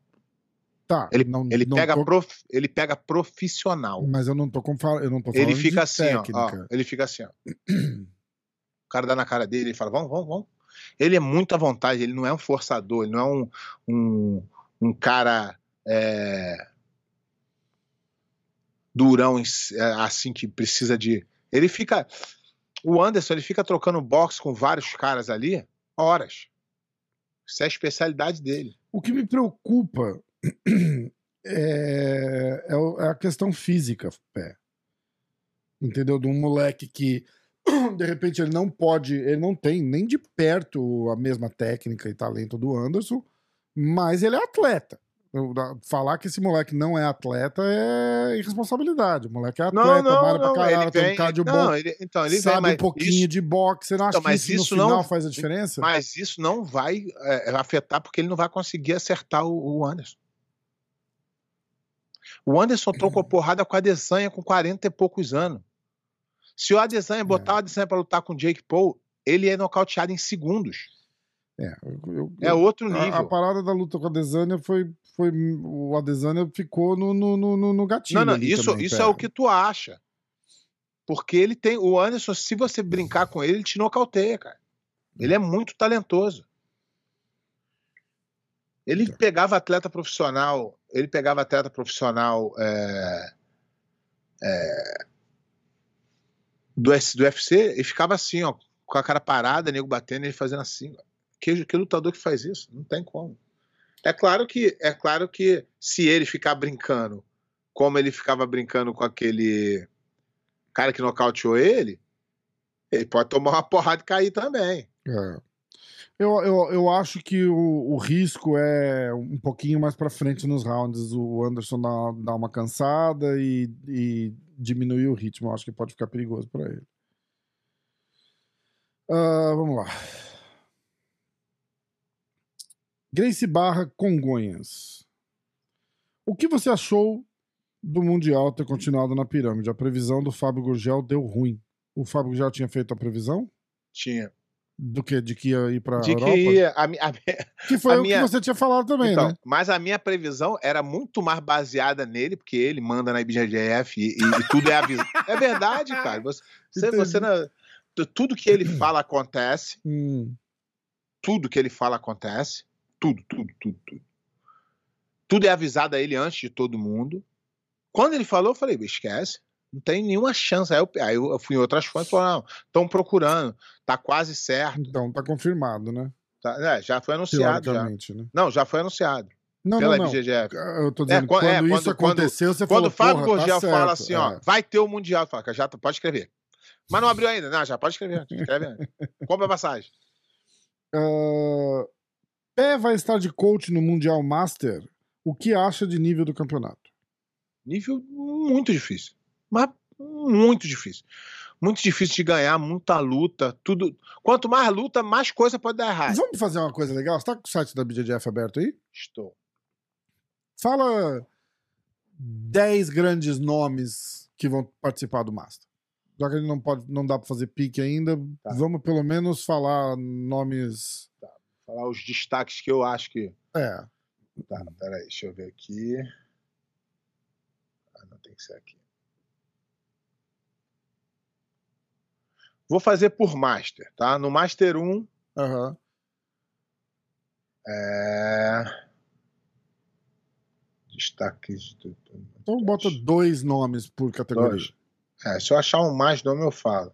Tá. Ele, não, ele, não pega tô- prof- ele pega profissional. Mas eu não tô com eu não tô falando Ele fica assim, ó, ó, Ele fica assim, ó. O cara dá na cara dele e fala: vamos, vamos, vamos. Ele é muito à vontade, ele não é um forçador, ele não é um, um, um cara é, durão é, assim que precisa de. Ele fica. O Anderson, ele fica trocando boxe com vários caras ali horas. Isso é a especialidade dele. O que me preocupa é, é é a questão física, pé. Entendeu? De um moleque que de repente ele não pode, ele não tem nem de perto a mesma técnica e talento do Anderson, mas ele é atleta. Falar que esse moleque não é atleta é irresponsabilidade. O moleque é atleta, malha pra caralho, tem um cardio não, bom, ele, então, ele vem, sabe mas um pouquinho isso- de boxe. Você não acha Então, mas que isso, isso no não- final faz a diferença? Mas isso não vai é, afetar porque ele não vai conseguir acertar o, o Anderson. O Anderson trocou porrada com a Adesanya com 40 e poucos anos. Se o Adesanya botar o Adesanya pra lutar com o Jake Paul, ele é nocauteado em segundos. É, eu- É outro A- nível. A, parada da luta com a Adesanya foi. foi o Adesanya ficou no, no, no, no- gatilho. não, não, isso, também, isso é o que tu acha. Porque ele tem. O Anderson, se você brincar com ele, ele te nocauteia, cara. Ele é muito talentoso. Ele Tá. pegava atleta profissional, ele pegava atleta profissional é, é, do, do UFC e ficava assim, ó, com a cara parada, nego batendo, ele fazendo assim. Que, que lutador que faz isso? Não tem como. É claro que é claro que se ele ficar brincando como ele ficava brincando com aquele cara que nocauteou ele, ele pode tomar uma porrada e cair também. É. Eu, eu, eu acho que o, o risco é um pouquinho mais pra frente nos rounds. O Anderson dá, dá uma cansada e, e diminuir o ritmo. Eu acho que pode ficar perigoso pra ele. Ah, vamos lá. Grace Barra Congonhas. O que você achou do Mundial ter continuado na pirâmide? A previsão do Fábio Gurgel deu ruim. O Fábio Gurgel tinha feito a previsão? Tinha. Do que? De que ia ir pra De Europa? que ia, a, a Que foi a o minha- que você tinha falado também, então, né? mas a minha previsão era muito mais baseada nele, porque ele manda na IBGF e, e- e tudo é avisado. é verdade, cara. Você, você, você tudo que ele fala acontece, Hum, tudo que ele fala acontece, tudo, tudo, tudo, tudo. Tudo é avisado a ele antes de todo mundo. Quando ele falou, eu falei, esquece. Não tem nenhuma chance. Aí eu, aí eu fui em outras fontes e falei, não, estão procurando, tá quase certo. então, tá confirmado, né? tá- é, já foi anunciado. Já. Né? Não, já foi anunciado Não, pela não, não. IBGF. Eu tô dizendo, quan- quando, é, isso quando- quando- aconteceu, você Quando o falou, Fábio porra, Gurgel tá fala assim, ó, É. vai ter o Mundial, fala, já tá- pode escrever. Mas não abriu ainda. Não, já pode escrever. Escreve. Compra a passagem. Ah, Pé vai estar de coach no Mundial Master. O que acha de nível do campeonato? Nível muito difícil. Mas muito difícil. Muito difícil de ganhar, muita luta, tudo. Quanto mais luta, mais coisa pode dar errado. Vamos fazer uma coisa legal? Você tá com o site da BJJF aberto aí? Estou. Fala 10 grandes nomes que vão participar do Master. Já que ele não, pode, não dá pra fazer pique ainda, Tá. vamos pelo menos falar nomes. Falar os destaques que eu acho que. É. Tá, peraí, deixa eu ver aqui. Ah, não tem que ser aqui. Vou fazer por Master, tá? No Master 1, Aham. É... Destaques. Do... Então bota dois nomes por categoria. Dois. É, se eu achar um mais nome, eu falo.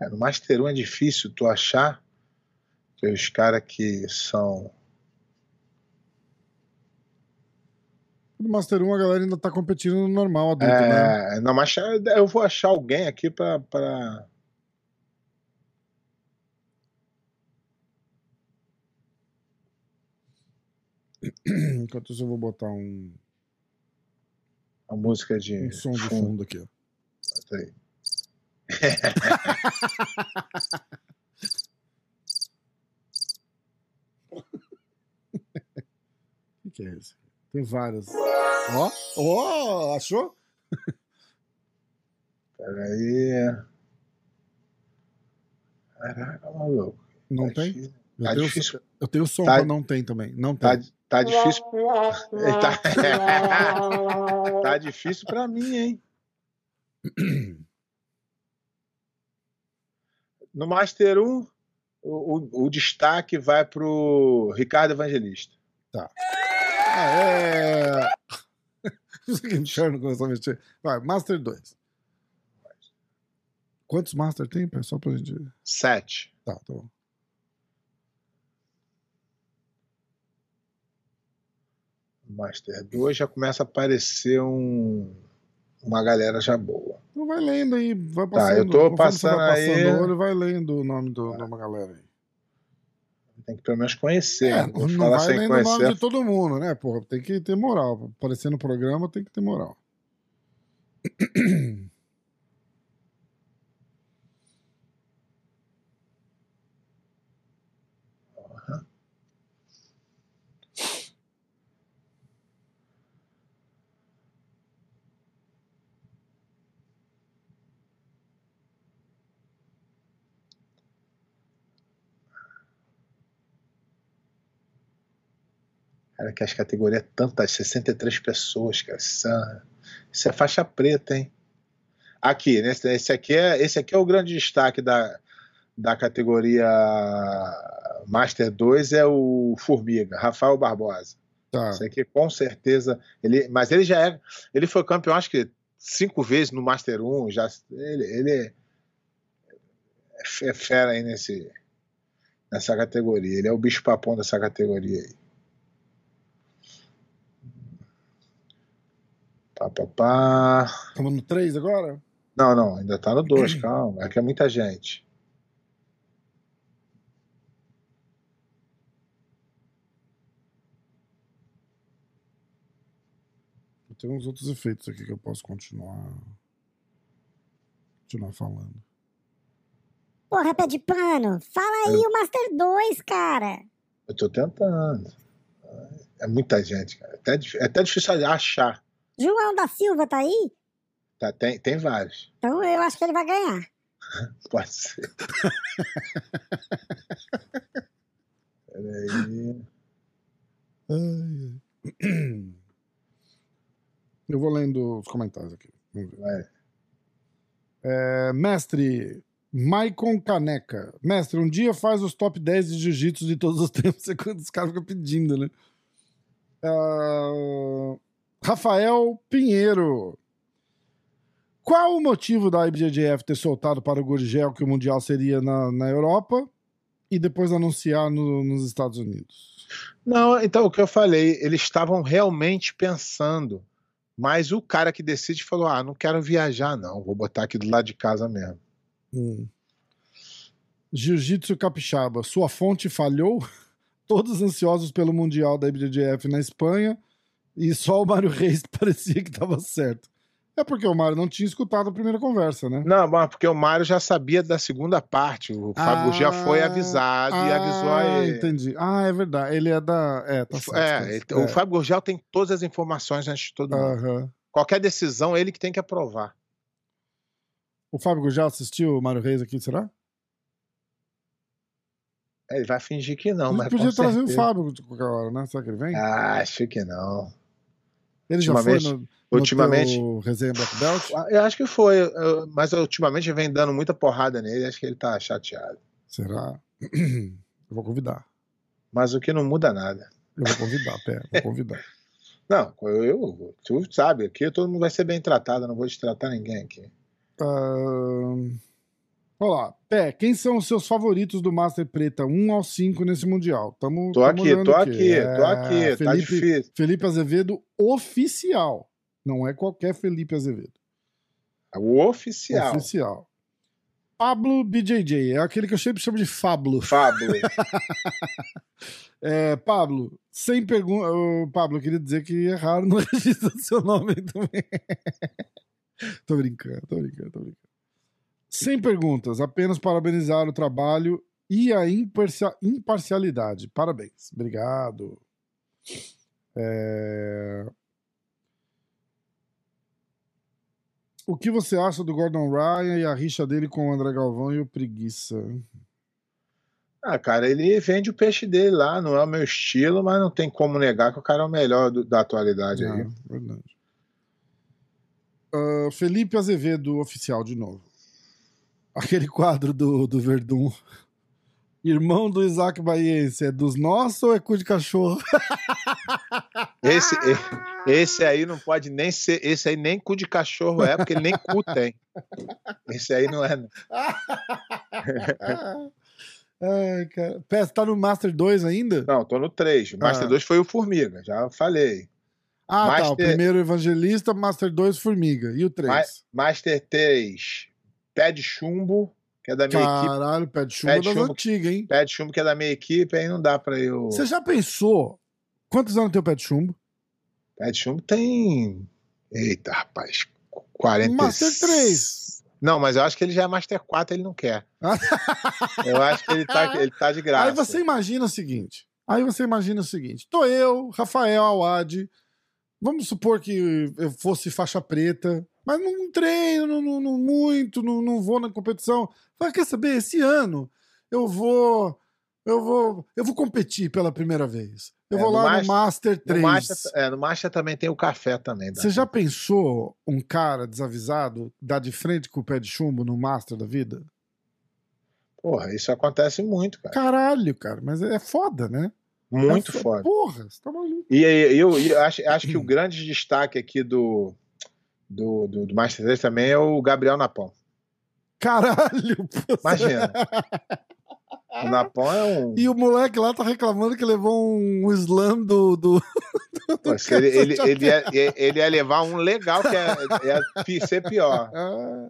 É, no Master 1 é difícil tu achar que os caras que são. No Master 1 a galera ainda tá competindo no normal adulto, né? É, não, mas eu vou achar alguém aqui pra. pra... Enquanto isso eu vou botar um, A música de. um som de fundo. fundo aqui, ó. Peraí. O que, é esse? Tem várias. Ó, ó, achou? Peraí. Caraca, maluco. Não Tá tem? difícil. Eu Tá tenho, difícil. eu tenho som Tá- não tem também. Não Tá, tem. tá difícil. Tá, tá difícil pra mim, hein? No Master 1, o, o, o destaque vai pro Ricardo Evangelista. Ah, é. Não sei que inferno começou a mexer. Vai, Master 2. Quantos Master tem, pessoal? Pra gente. 7. Tá, tá bom. Master 2 já começa a aparecer um, uma galera já boa. Então vai lendo aí, vai passando. Tá, eu tô passando vai aí. o olho, vai lendo o nome do, de uma galera aí. Tem que pelo menos conhecer. É, né? Não falar vai sem lendo o nome conhecer. de todo mundo, né? Porra, tem que ter moral. Aparecer no programa tem que ter moral. Cara, que as categorias tantas, 63 pessoas, cara. Isso é, isso é faixa preta, hein? Aqui, nesse, esse, aqui é, esse aqui é o grande destaque da, da categoria Master 2, é o Formiga, Rafael Barbosa. Tá. Isso aqui com certeza. Ele, mas ele já é. Ele foi campeão, acho que cinco vezes no Master 1. Já, ele, ele é fera aí nesse, nessa categoria. Ele é o bicho papão dessa categoria aí. Pá, pá, pá. Estamos no 3 agora? Não, não, ainda tá no 2, calma. É que é muita gente. Tem uns outros efeitos aqui que eu posso continuar. Continuar falando. Porra, pé de pano, fala aí o Master 2, cara. Eu tô tentando. É muita gente, cara. É até, é até difícil achar. João da Silva tá aí? Tá, tem, tem vários. Então eu acho que ele vai ganhar. Pode ser. Peraí. Ai. Eu vou lendo os comentários aqui. Vamos ver. É, mestre Maicon Caneca. Mestre, um dia faz os top 10 de jiu-jitsu de todos os tempos. É quando os caras ficam pedindo, né? Ah, Rafael Pinheiro. Qual o motivo da IBJJF ter soltado para o Gurgel que o Mundial seria na, na Europa e depois anunciar no- nos Estados Unidos? Não, então o que eu falei, eles estavam realmente pensando. Mas o cara que decide falou: ah, não quero viajar, não. Vou botar aqui do lado de casa mesmo. Hum. Jiu-Jitsu Capixaba. Sua fonte falhou? Todos ansiosos pelo Mundial da IBJJF na Espanha e só o Mário Reis parecia que estava certo. É porque o Mário não tinha escutado a primeira conversa, né? Não, mas porque o Mário já sabia da segunda parte. O Fábio já foi avisado e avisou a Ah, ele. entendi. Ah, é verdade. Ele é da. É, tá certo. É, tá ele- certo. o Fábio Gurgel tem todas as informações antes de todo mundo. Aham. Qualquer decisão, ele que tem que aprovar. O Fábio Gurgel assistiu o Mário Reis aqui, será? É, Ele vai fingir que não, mas gente podia trazer certeza. o Fábio de qualquer hora, né? Será que ele vem? Ah, acho que não. Ele já foi no, no ultimamente- teu resenha Black Belt? Ah, Eu acho que foi, eu- mas ultimamente vem dando muita porrada nele, acho que ele tá chateado. Será? Eu vou convidar. Mas o que não muda nada. Eu vou convidar, pé. Vou convidar. Não, eu, eu- tu sabe, aqui todo mundo vai ser bem tratado, eu não vou destratar ninguém aqui. Ahn, Olha lá. Pé, quem são os seus favoritos do Master Preta 1 ao 5 nesse Mundial? Tamo, Tô tamo aqui, tô aqui, tô É, aqui, tá Felipe, difícil. Felipe Azevedo oficial. Não é qualquer Felipe Azevedo. O oficial. Oficial. Pablo BJJ. É aquele que eu sempre chamo de Fablo. Fábio. É, Pablo, sem pergunta. Pablo, eu queria dizer que é raro no registro do seu nome também. tô brincando, tô brincando, tô brincando. Sem perguntas, apenas parabenizar o trabalho e a imparcia- imparcialidade. Parabéns. Obrigado. É, O que você acha do Gordon Ryan e a rixa dele com o André Galvão e o Preguiça? Ah, cara, ele vende o peixe dele lá, não é o meu estilo, mas não tem como negar que o cara é o melhor do- da atualidade aí. Ah, verdade. Ah, Felipe Azevedo, oficial, de novo. Aquele quadro do, do Verdun. Irmão do Isaac Baiense, é dos nossos ou é cu de cachorro? Esse, esse aí não pode nem ser, esse aí nem cu de cachorro é, porque ele nem cu tem. Esse aí não é. não. Ai, cara. Pé, você tá no Master 2 ainda? Não, tô no 3. O Master Ah. 2 foi o Formiga, já falei. Ah, tá. O Master- primeiro Evangelista, Master 2, Formiga. E o 3? Ma- Master 3, Pé de Chumbo, que é da minha equipe. Caralho, pé de chuva Pé de das chumbo. antigas, hein? Pé de Chumbo, que é da minha equipe, aí não dá pra eu. Você já pensou quantos anos tem o pé de chumbo? Pé de Chumbo tem. Eita, rapaz. 40. Master 3. Não, mas eu acho que ele já é Master 4, ele não quer. Eu acho que ele tá, ele tá de graça. Aí você imagina o seguinte. Aí você imagina o seguinte: tô eu, Rafael Awad. Vamos supor que eu fosse faixa preta, mas não treino não, não- muito, não, não vou na competição. Vai, quer saber? Esse ano eu vou. Eu vou. Eu vou competir pela primeira vez. Eu É, vou no lá Master- no Master 3. No Master, é, no Master também tem o café também. Você já pensou um cara desavisado dar de frente com o pé de chumbo no Master da vida? Porra, isso acontece muito, cara. Caralho, cara, mas é foda, né? Muito É fo- foda. Porra, você tá maluco. E aí, eu, eu acho, acho que o grande destaque aqui do, do, do, do Master 3 também é o Gabriel Napão. Caralho. Imagina. O Napão é um. E o moleque lá tá reclamando que levou um slam do. do... Pô, se ele, ele, ele, ia, ele ia levar um legal que é, ia ser pior. Ah,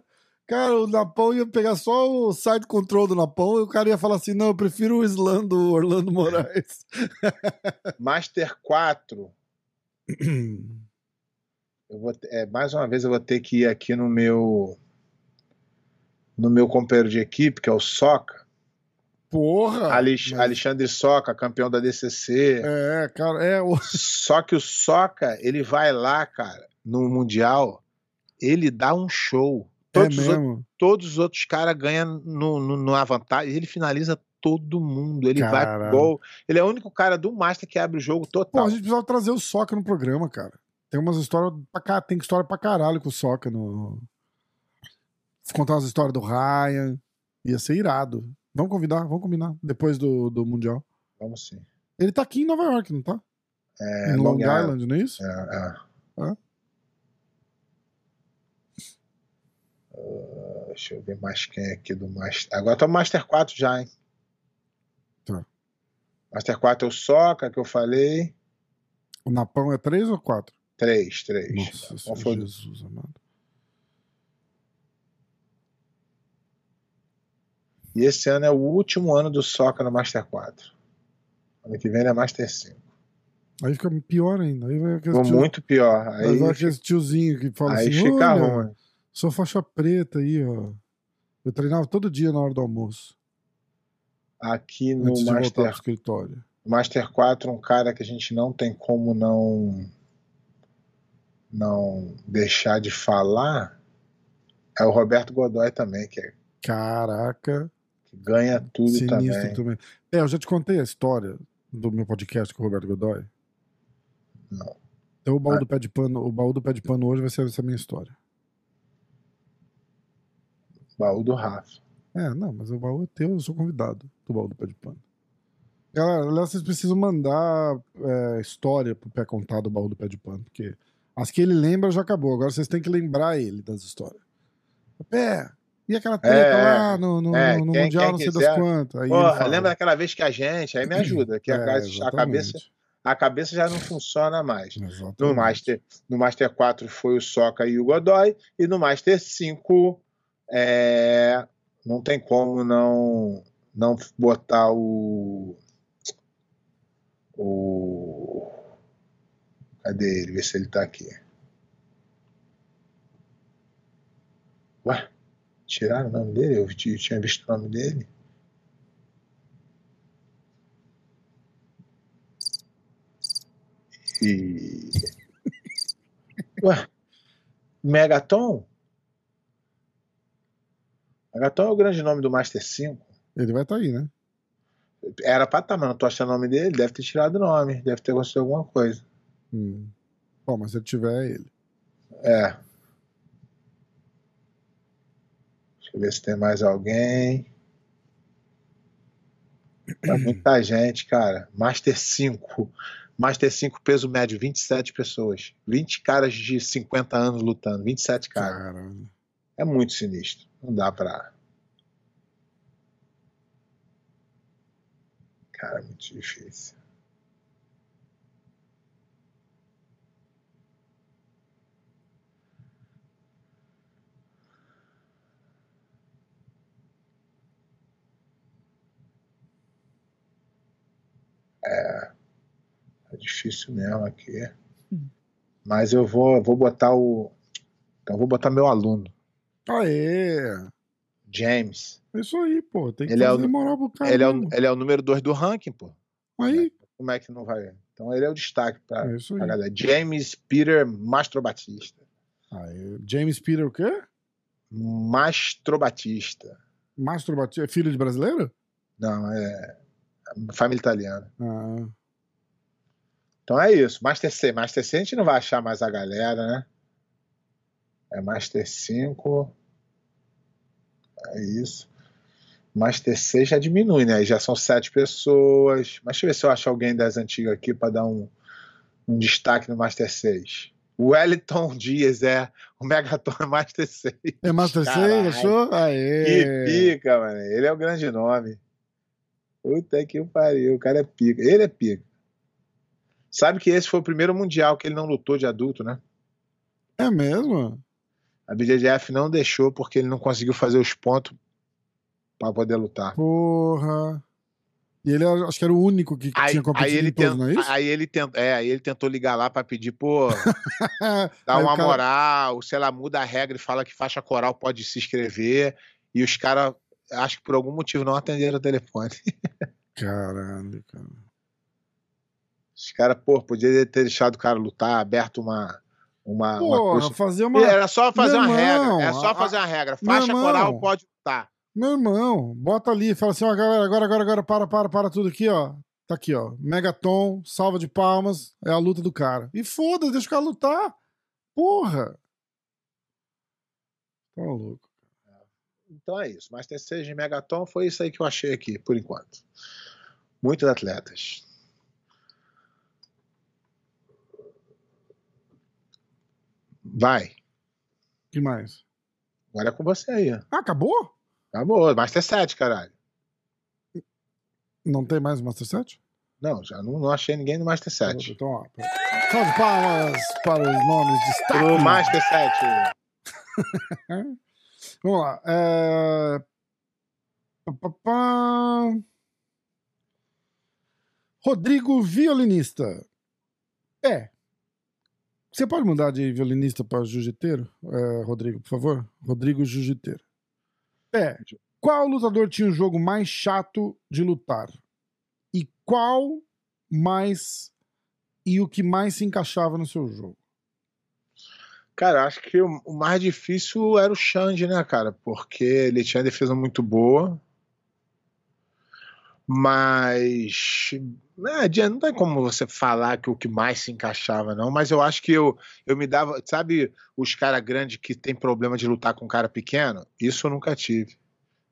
Cara, o Napão ia pegar só o side control do Napão e o cara ia falar assim: não, eu prefiro o slam do Orlando Moraes. Master 4, eu vou, é, mais uma vez eu vou ter que ir aqui no meu no meu companheiro de equipe, que é o Soca, Porra! Alex- mas- Alexandre Soca, campeão da DCC. É, cara, é. O... Só que o Soca, ele vai lá, cara, no Mundial, ele dá um show. Todos, é os, outros, todos os outros caras ganham no, no, na vantagem. Ele finaliza todo mundo. Ele vai pro gol. Ele é o único cara do Master que abre o jogo Pô, total. a gente precisava trazer o Soca no programa, cara. Tem umas histórias pra tem história para caralho com o Soca no. Contar umas histórias do Ryan. Ia ser irado. Vamos convidar, vamos combinar. Depois do, do Mundial. Vamos sim. Ele tá aqui em Nova York, não tá? É, em Long, Long Island, Island, não é isso? É, é. é? Deixa eu ver mais quem é aqui do Master. Agora tá o Master 4 já, hein? Tá. Master 4 é o Soca que eu falei. O Napão é 3 ou 4? Três, três. Nossa, Qual foi? Jesus amado. E esse ano é o último ano do Soca no Master 4. Ano que vem ele é Master 5. Aí fica pior ainda. Aí vai Ficou tio... muito pior. Aí vai fica... esse tiozinho que fala aí assim, fica ruim. sou faixa preta aí, ó. Eu treinava todo dia na hora do almoço. Aqui no Master... escritório. Master 4, um cara que a gente não tem como não não deixar de falar é o Roberto Godoy também, que, é- Caraca, que ganha tudo também. também. É, eu já te contei a história do meu podcast com o Roberto Godoy. Não. Então o baú Ah. do pé de pano, o baú do pé de pano hoje vai ser essa minha história. Baú do Rafa. É, não, mas o baú é teu, eu sou convidado do baú do pé de pano. Galera, aliás, vocês precisam mandar é, história pro pé contar do baú do pé de pano, porque as que ele lembra já acabou. Agora vocês têm que lembrar ele das histórias. Pé, e aquela treta É, lá no, no, é, no quem- Mundial, quem não sei quiser. das quantas. Aí Porra, lembra daquela vez que a gente, aí me ajuda, que a, É, a exatamente. cabeça, a cabeça já não funciona mais. Exatamente. No Master, no Master 4 foi o Soca e o Godoy, e no Master 5 é, não tem como não, não botar o. O. Cadê ele? Ver se ele tá aqui. Ué? Tiraram o nome dele? Eu ti- tinha visto o nome dele. E. Ué? Megaton? Megaton é o grande nome do Master 5. Ele vai estar aí, né? Era pra estar, mas não tô achando o nome dele. Deve ter tirado o nome. Deve ter acontecido alguma coisa. Hum. Bom, mas se ele tiver, é ele. É. Deixa eu ver se tem mais alguém. É muita gente, cara. Master 5. Master 5, peso médio, 27 pessoas. 20 caras de 50 anos lutando. 27 caras. Caralho. É muito sinistro. Não dá pra. Cara, é muito difícil. É. É difícil mesmo aqui. Mas eu vou, vou botar o. Então eu vou botar meu aluno. Aê! James. É Isso aí, pô. Tem que Ele é fazer o- moral pro cara. Ele é, o, ele é o número 2 do ranking, pô. Aí, Como é que não vai? Então ele é o destaque pra, é isso pra aí. galera. James Peter Mastro Batista. Aí, James Peter o quê? Mastro Batista. Mastro Batista. É filho de brasileiro? Não, é família italiana. Ah, Então é isso. Master C. Master C a gente não vai achar mais a galera, né? É Master 5. É isso. Master 6 já diminui, né? Já são sete pessoas. Mas deixa eu ver se eu acho alguém das antigas aqui para dar um, um destaque no Master 6. O Wellington Dias é. O Megaton é Master 6. é Master 6, Caralho. achou? Aê! Que pica, mano. Ele é o grande nome. Puta que pariu. O cara é pica. Ele é pica. Sabe que esse foi o primeiro mundial que ele não lutou de adulto, né? É mesmo? A BJJF não deixou porque ele não conseguiu fazer os pontos pra poder lutar. Porra. E ele acho que era o único que Aí, tinha aí competido ele em todos, tent- não é isso? aí ele tentou, é, aí ele tentou ligar lá pra pedir, pô, dá Aí uma cara- moral, sei lá, muda a regra e fala que faixa coral pode se inscrever. E os caras, acho que por algum motivo não atenderam o telefone. Caralho, cara. Os caras, pô, podia ter deixado o cara lutar, aberto uma. Uma, uma Porra, coisa. fazer uma. Era só fazer Meu uma irmão, regra. É só a- fazer uma regra. meu Faixa irmão. coral pode lutar. Meu irmão, bota ali, fala assim, ó, galera, agora, agora, agora, para, para, para tudo aqui, ó. Tá aqui, ó. Megaton, salva de palmas, é a luta do cara. E foda-se, deixa o cara lutar. Porra. Tá louco. Então é isso. Master 6 de Megaton foi isso aí que eu achei aqui, por enquanto. Muitos atletas. Vai. que mais? Agora é com você aí. Ah, acabou? Acabou. Master 7, caralho. Não tem mais o Master 7? Não, já não, não achei ninguém no Master 7. Então, ó. Salve palmas para os nomes de destaque. O Master 7. Vamos lá. É... Rodrigo Violinista. É. Você pode mudar de violinista para jiu-jiteiro, é, Rodrigo, por favor? Rodrigo Jiu-jiteiro. É. Qual lutador tinha o jogo mais chato de lutar? E qual mais. E o que mais se encaixava no seu jogo? Cara, acho que o, mais difícil era o Xande, né, cara? Porque ele tinha defesa muito boa. Mas. Né, não tem como você falar que o que mais se encaixava, não. Mas eu acho que eu, eu me dava. Sabe os caras grandes que tem problema de lutar com um cara pequeno? Isso eu nunca tive.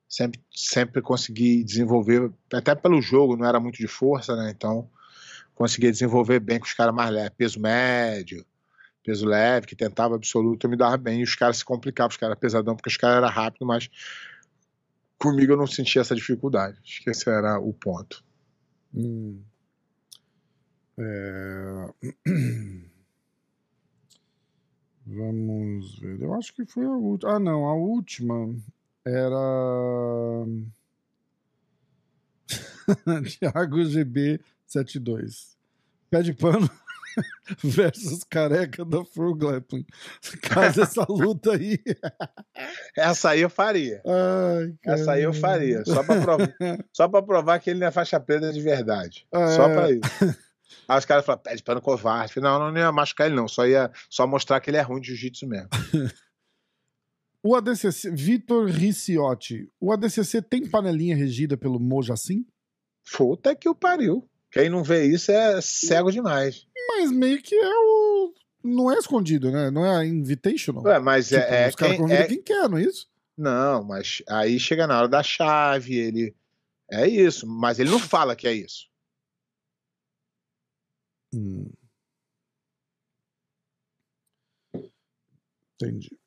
sempre, sempre consegui desenvolver, até pelo jogo, não era muito de força, né? Então, conseguia desenvolver bem com os caras mais leves, peso médio, peso leve, que tentava absoluto, eu me dava bem, e os caras se complicavam, os caras pesadão, porque os caras eram rápidos, mas comigo eu não sentia essa dificuldade. Acho que esse era o ponto. Hum. É... Vamos ver. Eu acho que foi a última. Ah, não. A última era. Thiago GB72. Pé de pano versus careca da Frugleton. Caso essa luta aí. Essa aí eu faria. Ai, Essa aí eu faria. Só pra provar, só pra provar que ele não é faixa preta de verdade. É. Só pra isso. Aí os caras falam, pede pano covarde. Falei, Não, não ia machucar ele, não. Só ia só mostrar que ele é ruim de jiu-jitsu mesmo. O ADCC, Vitor Ricciotti. O ADCC tem panelinha regida pelo Mojacin? Puta que o pariu. Quem não vê isso é cego demais. Mas meio que é o. Não é escondido, né? Não é a invitational. Ué, mas Tipo, é, é os caras quem- convidam é- quem quer, não é isso? Não, mas aí chega na hora da chave, ele. É isso, mas ele não fala que é isso. Hum. Entendi.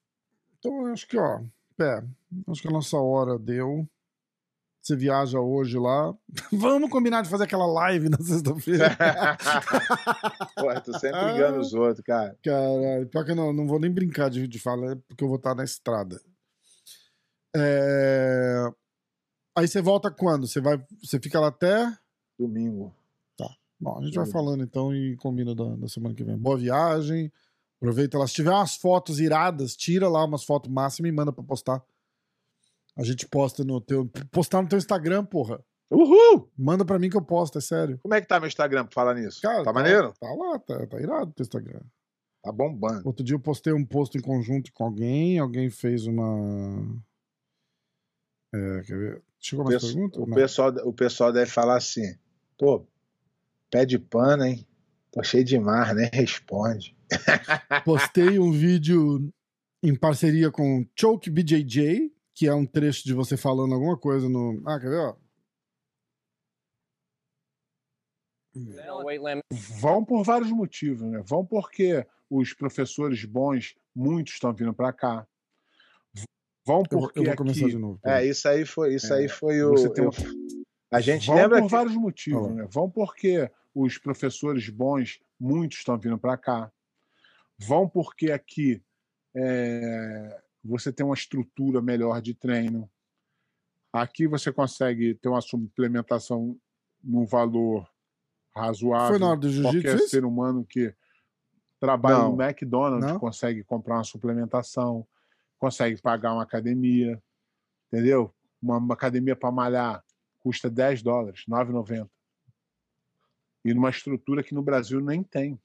Então, eu acho que, ó, pé, acho que a nossa hora deu. Você viaja hoje lá. Vamos combinar de fazer aquela live na sexta-feira. Pô, tu sempre engana os outros, cara. Caralho, pior que eu não, não vou nem brincar de, de falar, porque eu vou estar na estrada. É, Aí você volta quando? Você vai, você fica lá até. Domingo. Bom, a gente vai falando então e combina da, da semana que vem. Boa viagem. Aproveita lá. Se tiver umas fotos iradas, tira lá umas fotos máximas e manda pra postar. A gente posta no teu. Postar no teu Instagram, porra. Uhul! Manda pra mim que eu posto, é sério. Como é que tá meu Instagram pra falar nisso? Cara, tá maneiro? Tá lá, tá, tá irado o teu Instagram. Tá bombando. Outro dia eu postei um post em conjunto com alguém, alguém fez uma. É, quer ver? Chegou O, mais pesso- pergunta? o Não. pessoal, o pessoal deve falar assim: pô, pé de pano, hein? Tô cheio de mar, nem responde. Postei um vídeo em parceria com Choke BJJ, que é um trecho de você falando alguma coisa no. Ah, quer ver? Ó? Vão por vários motivos, né? Vão porque os professores bons, muitos estão vindo para cá. Vão Eu, vou- porque eu vou começar aqui de novo. É, isso aí foi, isso É, aí foi o. você tem eu- a gente Vão lembra por que vários motivos, lá. né? Vão porque os professores bons, muitos estão vindo para cá. Vão porque aqui é, você tem uma estrutura melhor de treino. Aqui você consegue ter uma suplementação num valor razoável. Foi na hora do jiu-jitsu Qualquer ser humano que trabalha Não. no McDonald's Não? consegue comprar uma suplementação, consegue pagar uma academia, entendeu? Uma academia para malhar custa 10 dólares, 9,90. E numa estrutura que no Brasil nem tem.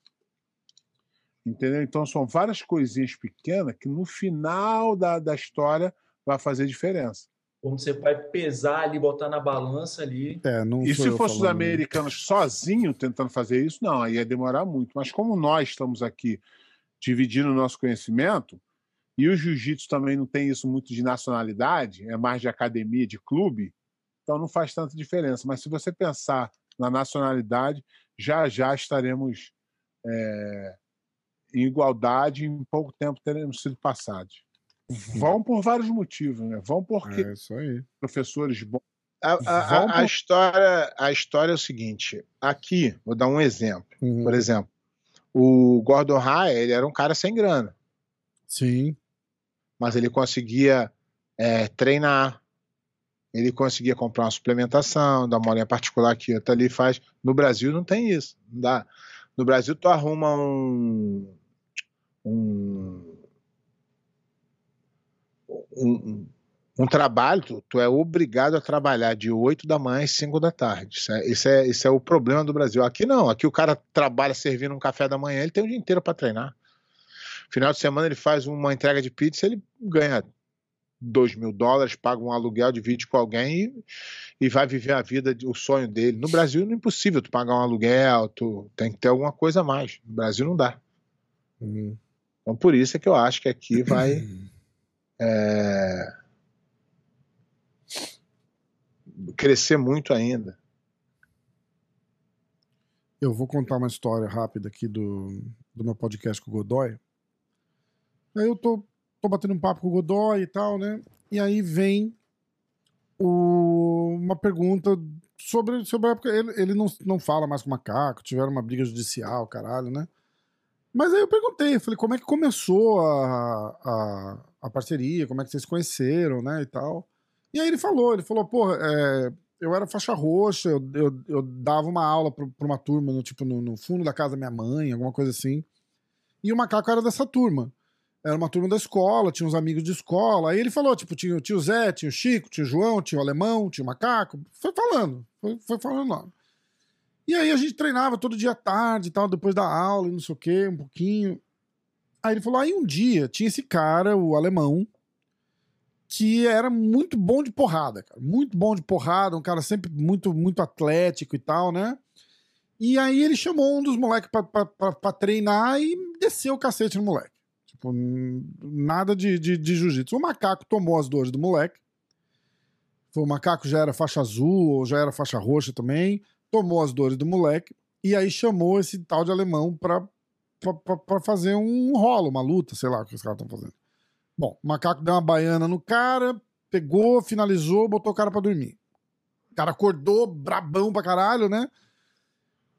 Entendeu? Então são várias coisinhas pequenas que no final da, da história vai fazer diferença. Quando você vai pesar ali, botar na balança ali. É, não E se eu fosse os americanos sozinhos tentando fazer isso, não, aí ia demorar muito. Mas como nós estamos aqui dividindo o nosso conhecimento, e o jiu-jitsu também não tem isso muito de nacionalidade, é mais de academia, de clube, então não faz tanta diferença. Mas se você pensar na nacionalidade, já já estaremos é, em igualdade em pouco tempo teremos sido passados. Vão por vários motivos, né? Vão porque É isso aí. professores bons. a, a- a- a história, a história é o seguinte: aqui, vou dar um exemplo. Uhum. Por exemplo, o Gordon Raya, ele era um cara sem grana, Sim. mas ele conseguia é, treinar, ele conseguia comprar uma suplementação, dar uma olhinha particular aqui, outra ali faz. No Brasil não tem isso. Não dá. No Brasil, tu arruma um. Um um, um trabalho, tu, tu é obrigado a trabalhar de 8 da manhã às 5 da tarde. Isso é, isso, é, é o problema do Brasil. Aqui não, aqui o cara trabalha servindo um café da manhã, ele tem o dia inteiro para treinar. Final de semana ele faz uma entrega de pizza, ele ganha 2 mil dólares, paga um aluguel, divide com alguém e, e vai viver a vida, o sonho dele. No Brasil é impossível tu pagar um aluguel, tu tem que ter alguma coisa a mais. No Brasil não dá. Uhum. Então por isso é que eu acho que aqui vai. é, crescer muito ainda. Eu vou contar uma história rápida aqui do, do meu podcast com o Godoy. Aí eu tô, tô batendo um papo com o Godoy e tal, né? E aí vem o- uma pergunta sobre, sobre a época. Ele, ele não, não fala mais com o macaco, tiveram uma briga judicial, caralho, né? Mas aí eu perguntei, eu falei, como é que começou a, a, a parceria, como é que vocês conheceram, né, e tal. E aí ele falou, ele falou, porra, é, eu era faixa roxa, eu, eu, eu dava uma aula pra uma turma, no, tipo, no, no fundo da casa da minha mãe, alguma coisa assim. E o macaco era dessa turma. Era uma turma da escola, tinha uns amigos de escola. Aí ele falou, tipo, tinha, o tio Zé, tinha o Chico, tinha o João, tinha o Alemão, tinha o Macaco. Foi falando, foi, foi falando lá. E aí a gente treinava todo dia à tarde e tal, depois da aula não sei o quê, um pouquinho. Aí ele falou, aí um dia tinha esse cara, o Alemão, que era muito bom de porrada, cara. Muito bom de porrada, um cara sempre muito, muito atlético e tal, né? E aí ele chamou um dos moleques pra, pra, pra, pra treinar e desceu o cacete no moleque. Tipo, nada de, de, de jiu-jitsu. O macaco tomou as dores do moleque. O macaco já era faixa azul, ou já era faixa roxa também. Tomou as dores do moleque. E aí chamou esse tal de alemão pra, pra, pra, pra fazer um rolo, uma luta, sei lá o que os caras estão fazendo. Bom, o macaco deu uma baiana no cara, pegou, finalizou, botou o cara pra dormir. O cara acordou, brabão pra caralho, né?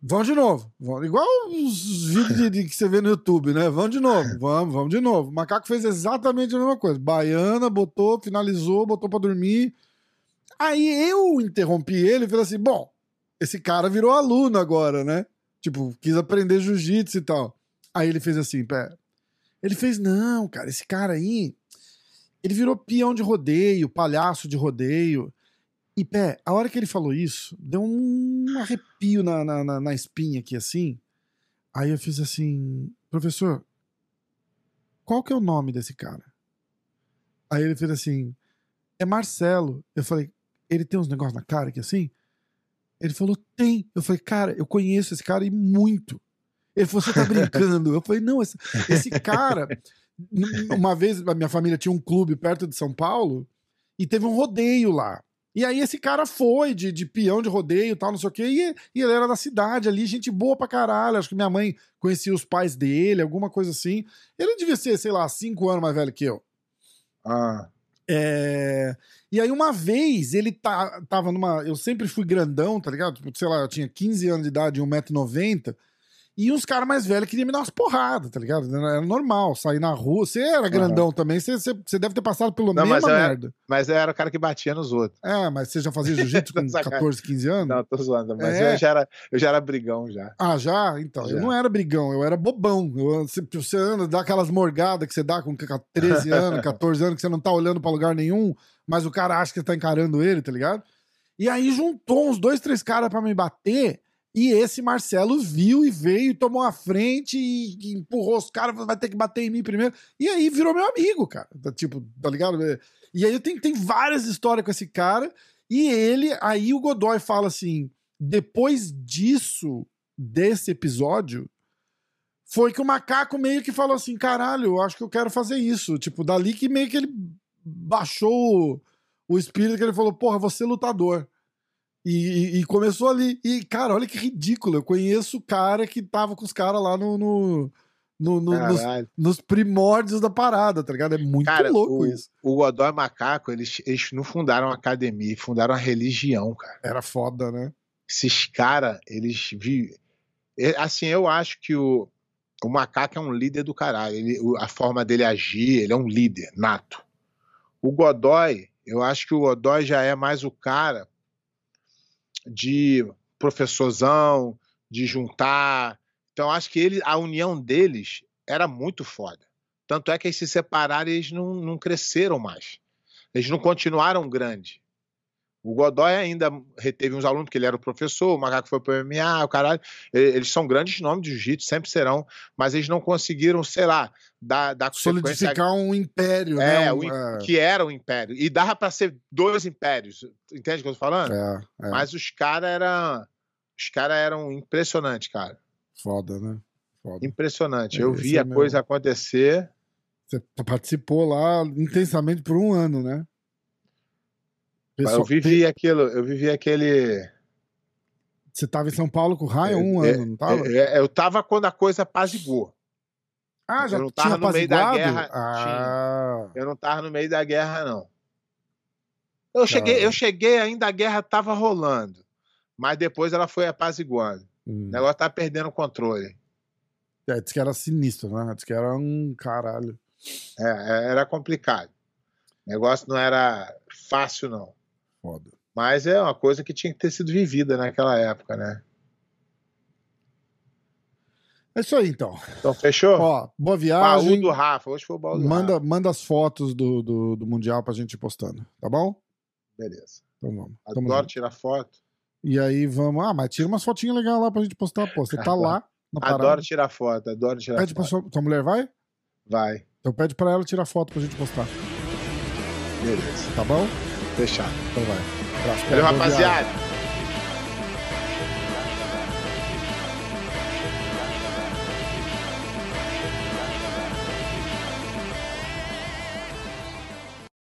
Vamos de novo. Vamos- Igual os vídeos de, de que você vê no YouTube, né? Vamos de novo. Vamos, vamos de novo. O macaco fez exatamente a mesma coisa. Baiana, botou, finalizou, botou pra dormir. Aí eu interrompi ele e falei assim: bom, esse cara virou aluno agora, né? Tipo, quis aprender jiu-jitsu e tal. Aí ele fez assim, pera. Ele fez, não, cara, esse cara aí, ele virou peão de rodeio, palhaço de rodeio. E, pé, a hora que ele falou isso, deu um arrepio na, na, na, na espinha aqui, assim. Aí eu fiz assim, professor, qual que é o nome desse cara? Aí ele fez assim, é Marcelo. Eu falei, ele tem uns negócios na cara aqui assim? Ele falou, tem. Eu falei, cara, eu conheço esse cara e muito. Ele falou, você tá brincando? Eu falei, não, esse, esse cara. Uma vez a minha família tinha um clube perto de São Paulo e teve um rodeio lá. E aí esse cara foi de, de peão de rodeio tal, não sei o quê, e, e ele era da cidade ali, gente boa pra caralho. Acho que minha mãe conhecia os pais dele, alguma coisa assim. Ele devia ser, sei lá, cinco anos mais velho que eu. Ah, É, E aí, uma vez, ele tá, tava numa. Eu sempre fui grandão, tá ligado? Tipo, sei lá, eu tinha 15 anos de idade, 1,90m. E uns caras mais velhos queriam me dar umas porradas, tá ligado? Era normal, sair na rua. Você era grandão também, você, você, você deve ter passado mas mesma eu era- merda. mas eu era o cara que batia nos outros. É, mas você já fazia jiu-jitsu com Sacanagem. 14, 15 anos? Não, tô zoando. Mas É. eu, já era, eu já era brigão já. Ah, já? Então, eu Já. não era brigão, eu era bobão. Eu, você, você anda, dá aquelas morgadas que você dá com 13 anos, 14 anos, que você não tá olhando pra lugar nenhum, mas o cara acha que você tá encarando ele, tá ligado? E aí juntou uns dois, três caras pra me bater, e esse Marcelo viu e veio, tomou a frente e, e empurrou os caras, vai ter que bater em mim primeiro. E aí virou meu amigo, cara. Tá, Tipo, tá ligado? E aí eu tenho, tem várias histórias com esse cara, e ele, aí o Godoy fala assim: depois disso, desse episódio, foi que o macaco meio que falou assim: caralho, eu acho que eu quero fazer isso. Tipo, dali que meio que ele baixou o, o espírito que ele falou: porra, você é lutador. E, e- e começou ali. E, cara, olha que ridículo. Eu conheço o cara que tava com os caras lá no. no, no- no- nos, nos primórdios da parada, tá ligado? É muito Cara, louco o, isso. o Godoy Macaco, eles, eles não fundaram uma academia, fundaram uma religião, cara. Era foda, né? Esses caras, eles vi é, Assim, eu acho que o, o macaco é um líder do caralho. Ele, a forma dele agir, ele é um líder nato. O Godoy, eu acho que o Godoy já é mais o cara de professorzão, de juntar. Então, acho que ele, a união deles era muito foda. Tanto é que eles se separaram e eles não, não cresceram mais. Eles não continuaram grandes. O Godoy ainda reteve uns alunos, porque ele era o professor, o Macaco foi pro MMA, o caralho. Eles são grandes nomes de jiu-jitsu, sempre serão, mas eles não conseguiram, sei lá, dar, dar Solidificar um império, é, né? o Um, é, que era o império. E dava pra ser dois impérios. Entende o que eu tô falando? é, é, Mas os caras eram. Os caras eram impressionantes, cara. foda, né? Foda. Impressionante. É, Eu vi é a meu- coisa acontecer. Você participou lá intensamente por um ano, né? Pessoal, eu vivi aquilo, eu vivi aquele. Você tava em São Paulo com o Ryan um É, ano, não tava? é, é, eu tava quando a coisa apazigou. ah, já eu não tava no meio da guerra, Ah, Eu não tava no meio da guerra, não. Eu cheguei, Caramba. eu cheguei ainda, a guerra tava rolando. Mas depois ela foi apaziguando. hum. O negócio tá perdendo o controle. É, disse que era sinistro, né? Disse que era um caralho. É, é, era complicado. O negócio não era fácil, não. Foda. Mas é uma coisa que tinha que ter sido vivida naquela época, né? É isso aí, então. Então, fechou? Ó, boa baú viagem. do Rafa. Hoje foi o baú do Manda, Rafa. manda as fotos do, do, do Mundial pra gente ir postando, tá bom? Beleza. Então vamos. Adoro tirar foto. E aí vamos. Ah, mas tira umas fotinhas legais lá pra gente postar. Pô, você tá lá na parada. Adoro tirar foto. Adoro tirar Pede pra foto. sua, sua mulher, vai? Vai. Então pede pra ela tirar foto pra gente postar. Beleza. Tá bom? Fechado. Então vai. Valeu, viagem. rapaziada.